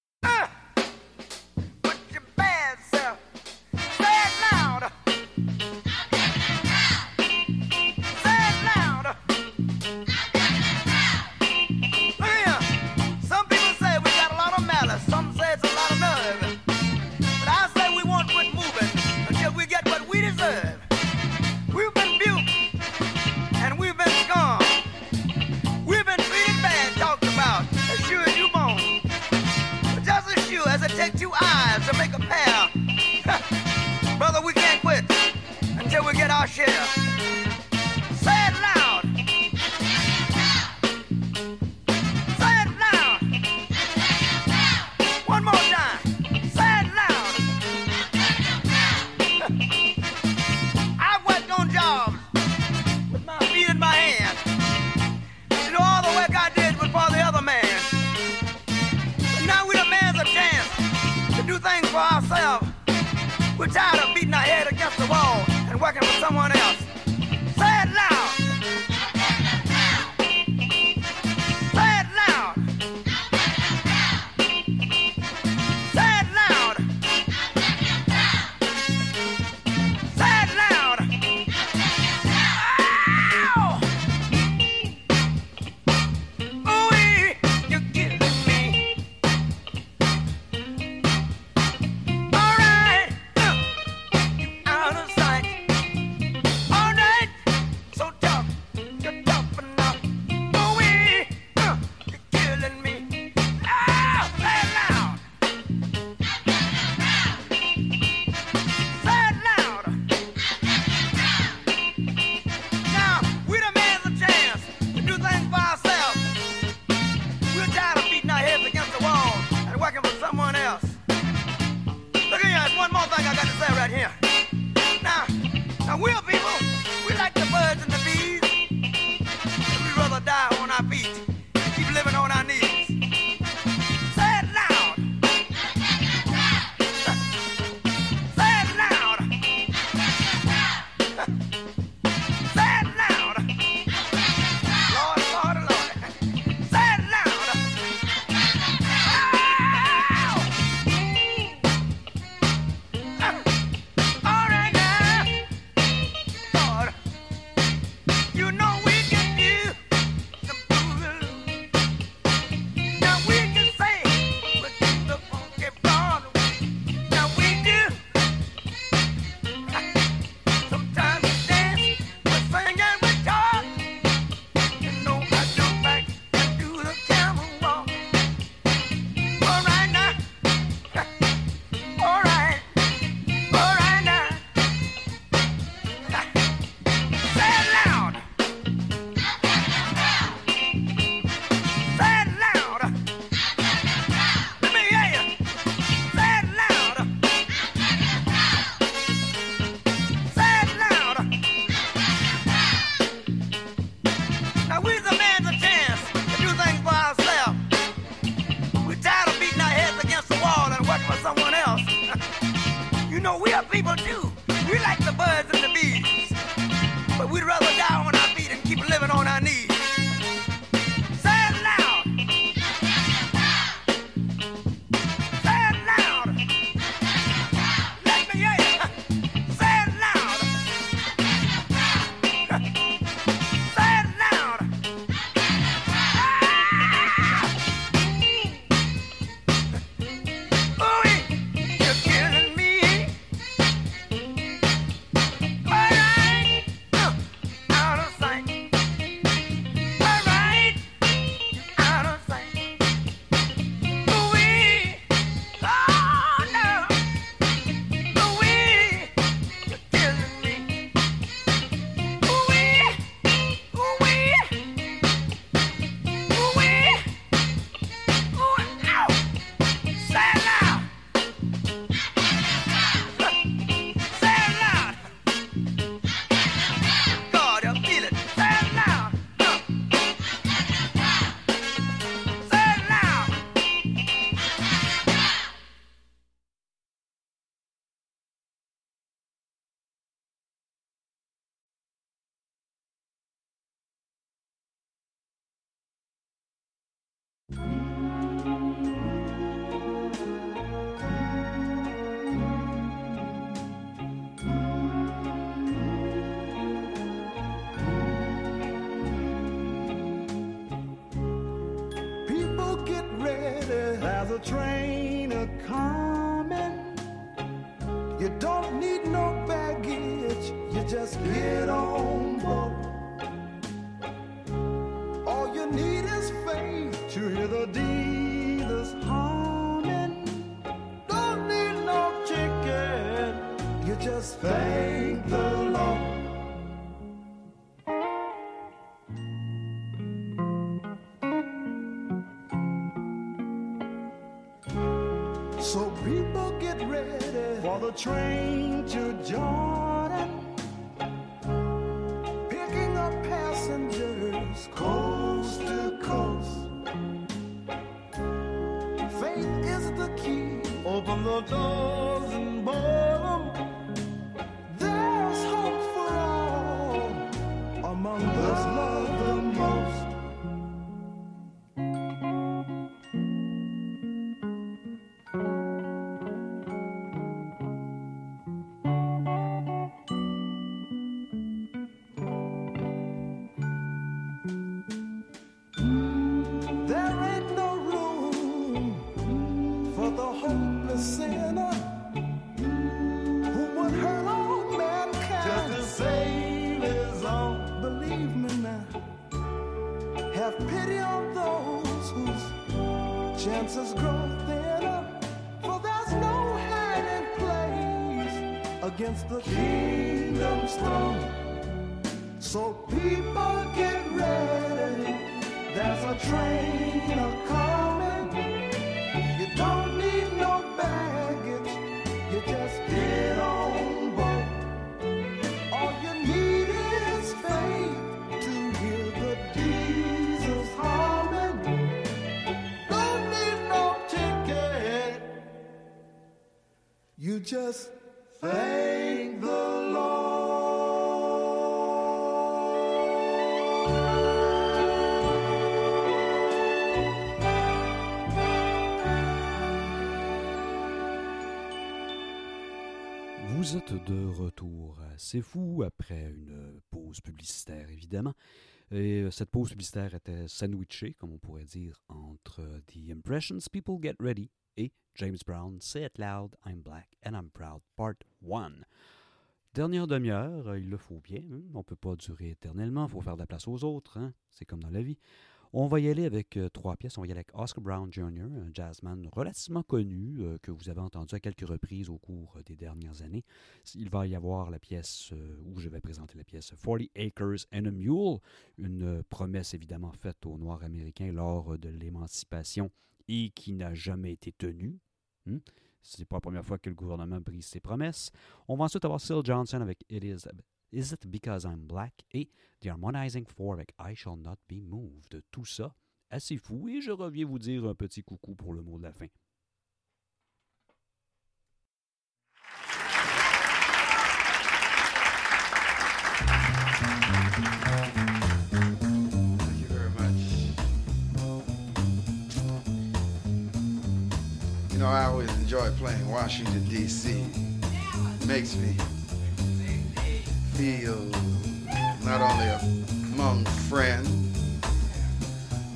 A train a coming. You don't need no baggage. You just get on train to Jordan. Against the De retour C'est Fou après une pause publicitaire, évidemment. Et cette pause publicitaire était sandwichée, comme on pourrait dire, entre The Impressions People Get Ready et James Brown Say It Loud, I'm Black and I'm Proud, Part 1. Dernière demi-heure, il le faut bien. hein. On ne peut pas durer éternellement, il faut faire de la place aux autres. hein. C'est comme dans la vie. On va y aller avec euh, trois pièces. On va y aller avec Oscar Brown Jr., un jazzman relativement connu euh, que vous avez entendu à quelques reprises au cours euh, des dernières années. Il va y avoir la pièce où je vais présenter la pièce 40 Acres and a Mule, une promesse évidemment faite aux Noirs américains lors de l'émancipation et qui n'a jamais été tenue. Hmm? C'est pas la première fois que le gouvernement brise ses promesses. On va ensuite avoir Syl Johnson avec It Is, It Because I'm Black? Et The Harmonizing Four avec I Shall Not Be Moved. Tout ça, assez fou. Et je reviens vous dire un petit coucou pour le mot de la fin. You know, I always enjoy playing Washington, D.C. Makes me not only among friends,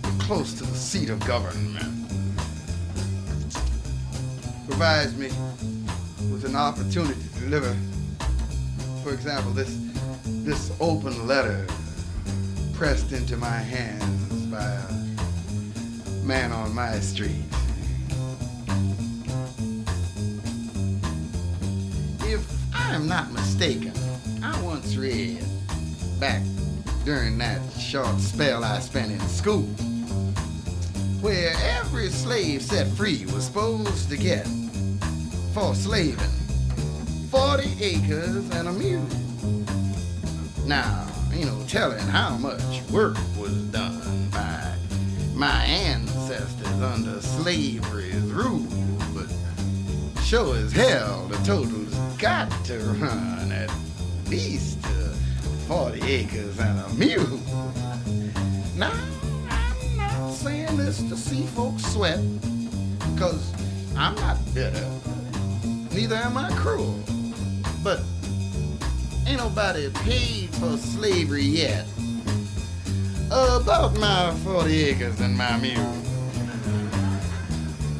but close to the seat of government. Provides me with an opportunity to deliver, for example, this this open letter pressed into my hands by a man on my street. If I am not mistaken, Read back during that short spell I spent in school where every slave set free was supposed to get for slaving 40 acres and a mule. Now, ain't no telling how much work was done by my ancestors under slavery's rule, but sure as hell the total's got to run at least 40 acres and a mule. Now, I'm not saying this to see folks sweat, because I'm not bitter, neither am I cruel, but ain't nobody paid for slavery yet. About my 40 acres and my mule.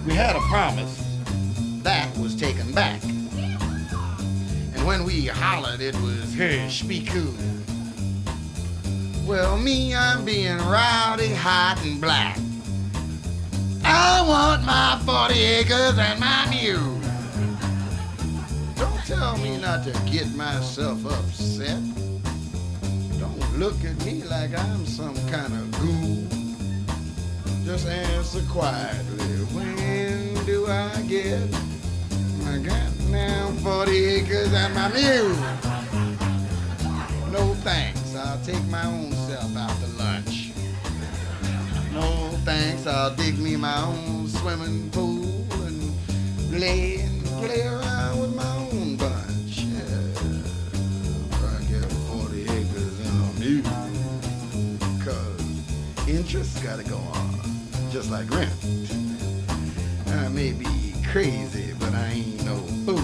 We had a promise that was taken back. When we hollered, it was hush, be cool. Well, me, I'm being rowdy, hot, and black. I want my 40 acres and my mule. Don't tell me not to get myself upset. Don't look at me like I'm some kind of ghoul. Just answer quietly, when do I get my goddamn 40 acres and my mule? No thanks, I'll take my own self out to lunch. No thanks, I'll dig me my own swimming pool and play and play around with my own bunch. Yeah. I get 40 acres and a mule. Cause interest gotta go on, just like rent. I may be crazy, I ain't no fool.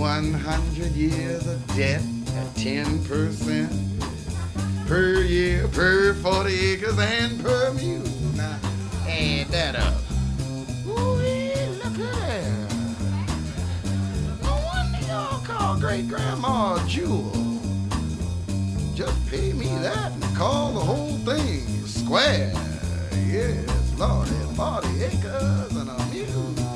100 years of debt at 10% per year, per 40 acres, and per mule. Now, add that up. Ooh, look at. No wonder y'all call great grandma Jewel. Just pay me that and call the whole thing square. Yes, Lordy, 40 acres and a mule.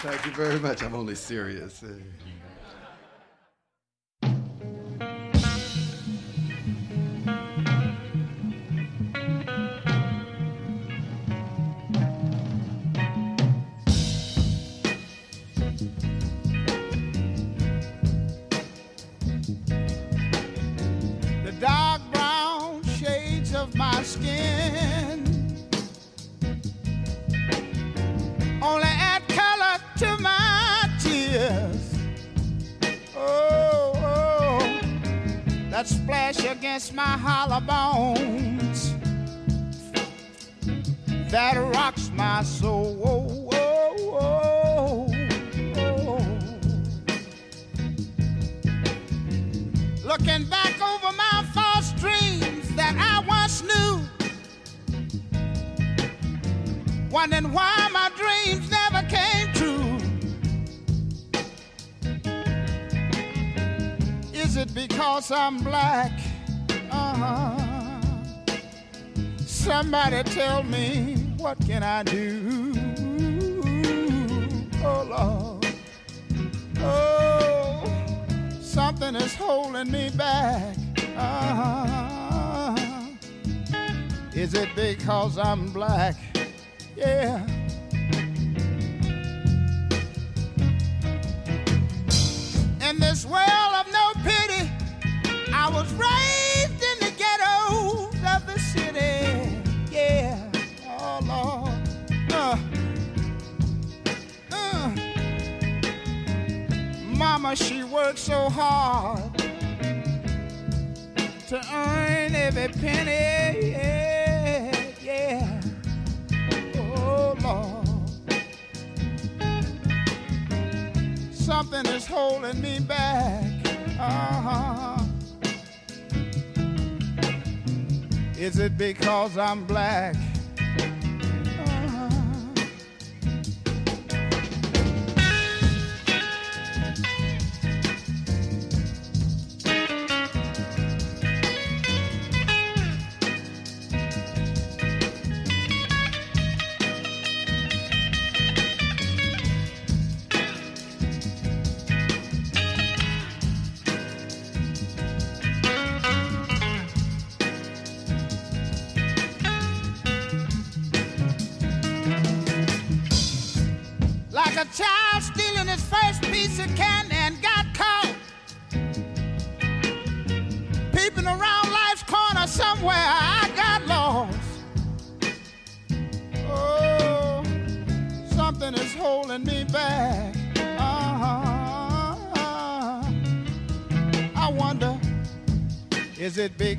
Thank you very much. I'm only serious. My hollow Tell me what can I do? Oh Lord. Oh something is holding me back. Uh-huh. Is it because I'm black? Yeah. Because I'm black?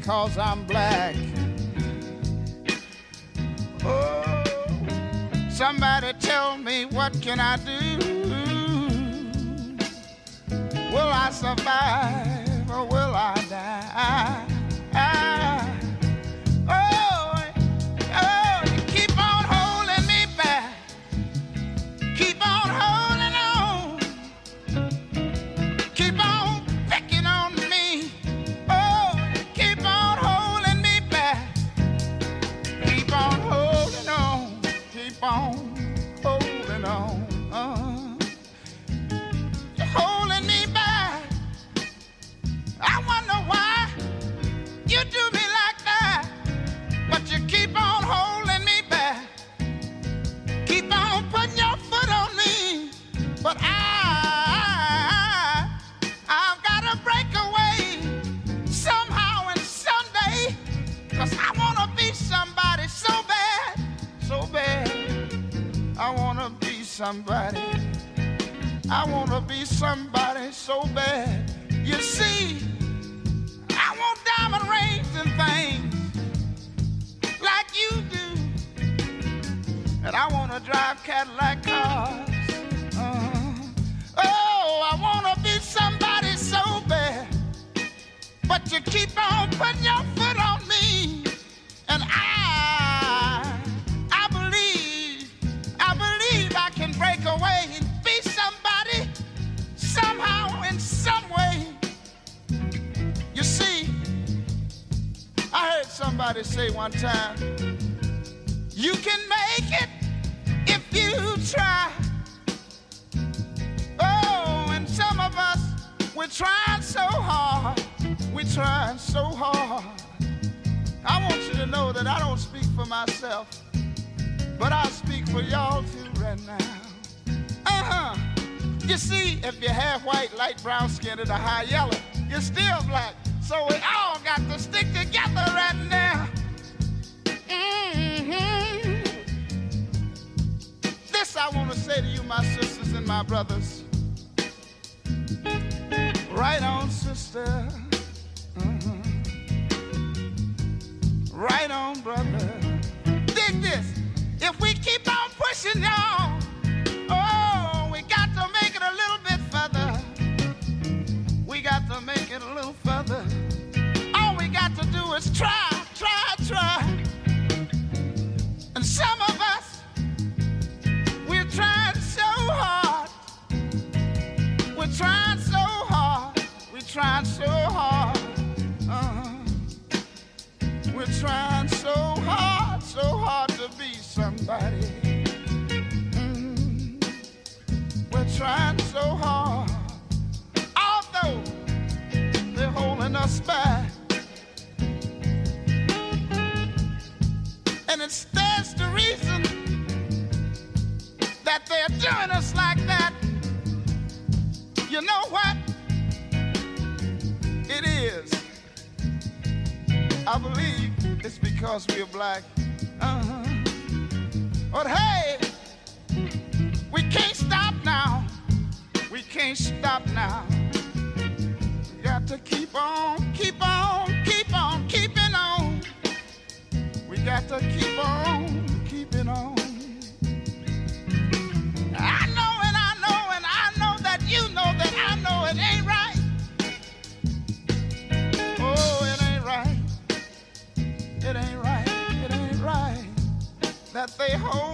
Because I'm to keep on keeping on. I know and I know and I know that you know that I know it ain't right. Oh, it ain't right. It ain't right. It ain't right that they hold.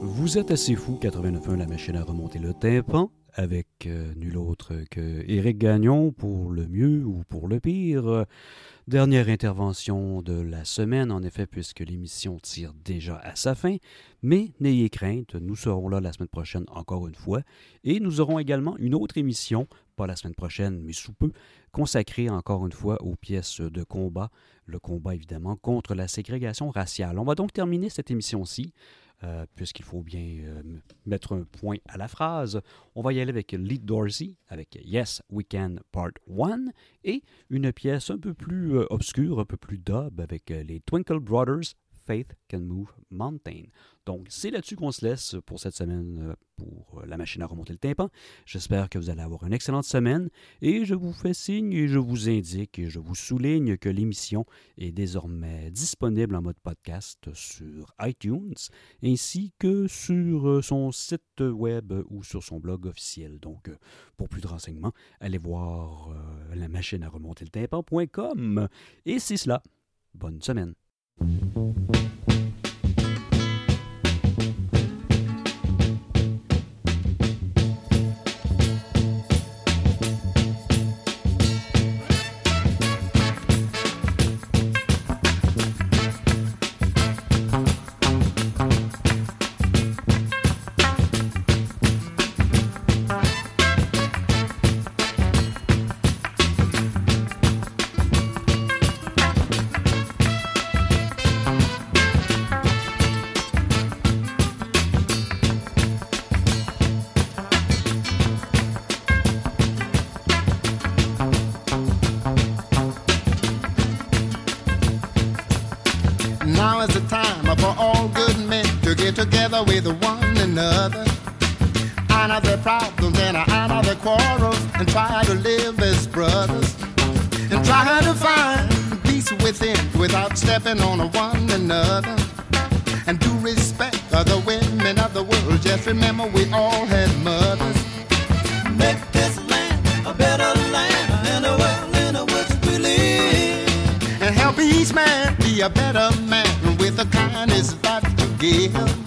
Vous êtes assez fou, 89.1, la machine à remonter le tympan, avec euh, nul autre que Éric Gagnon pour le mieux ou pour le pire. Dernière intervention de la semaine, en effet, puisque l'émission tire déjà à sa fin. Mais n'ayez crainte, nous serons là la semaine prochaine encore une fois. Et nous aurons également une autre émission, pas la semaine prochaine, mais sous peu, consacrée encore une fois aux pièces de combat. Le combat, évidemment, contre la ségrégation raciale. On va donc terminer cette émission-ci. Euh, puisqu'il faut bien euh, mettre un point à la phrase. On va y aller avec Lee Dorsey, avec Yes We Can Part 1, et une pièce un peu plus euh, obscure, un peu plus dub, avec les Twinkle Brothers, Faith Can Move Mountain. Donc, c'est là-dessus qu'on se laisse pour cette semaine euh, pour euh, la machine à remonter le tympan. J'espère que vous allez avoir une excellente semaine et je vous fais signe et je vous indique et je vous souligne que l'émission est désormais disponible en mode podcast sur iTunes ainsi que sur euh, son site web ou sur son blog officiel. Donc, pour plus de renseignements, allez voir la machine à remonter le tympan.com. Et c'est cela. Bonne semaine. Try to live as brothers. And try to find peace within without stepping on one another. And do respect other women of the world. Just remember we all had mothers. Make this land a better land and a world in which we live. And help each man be a better man with the kindness that you give.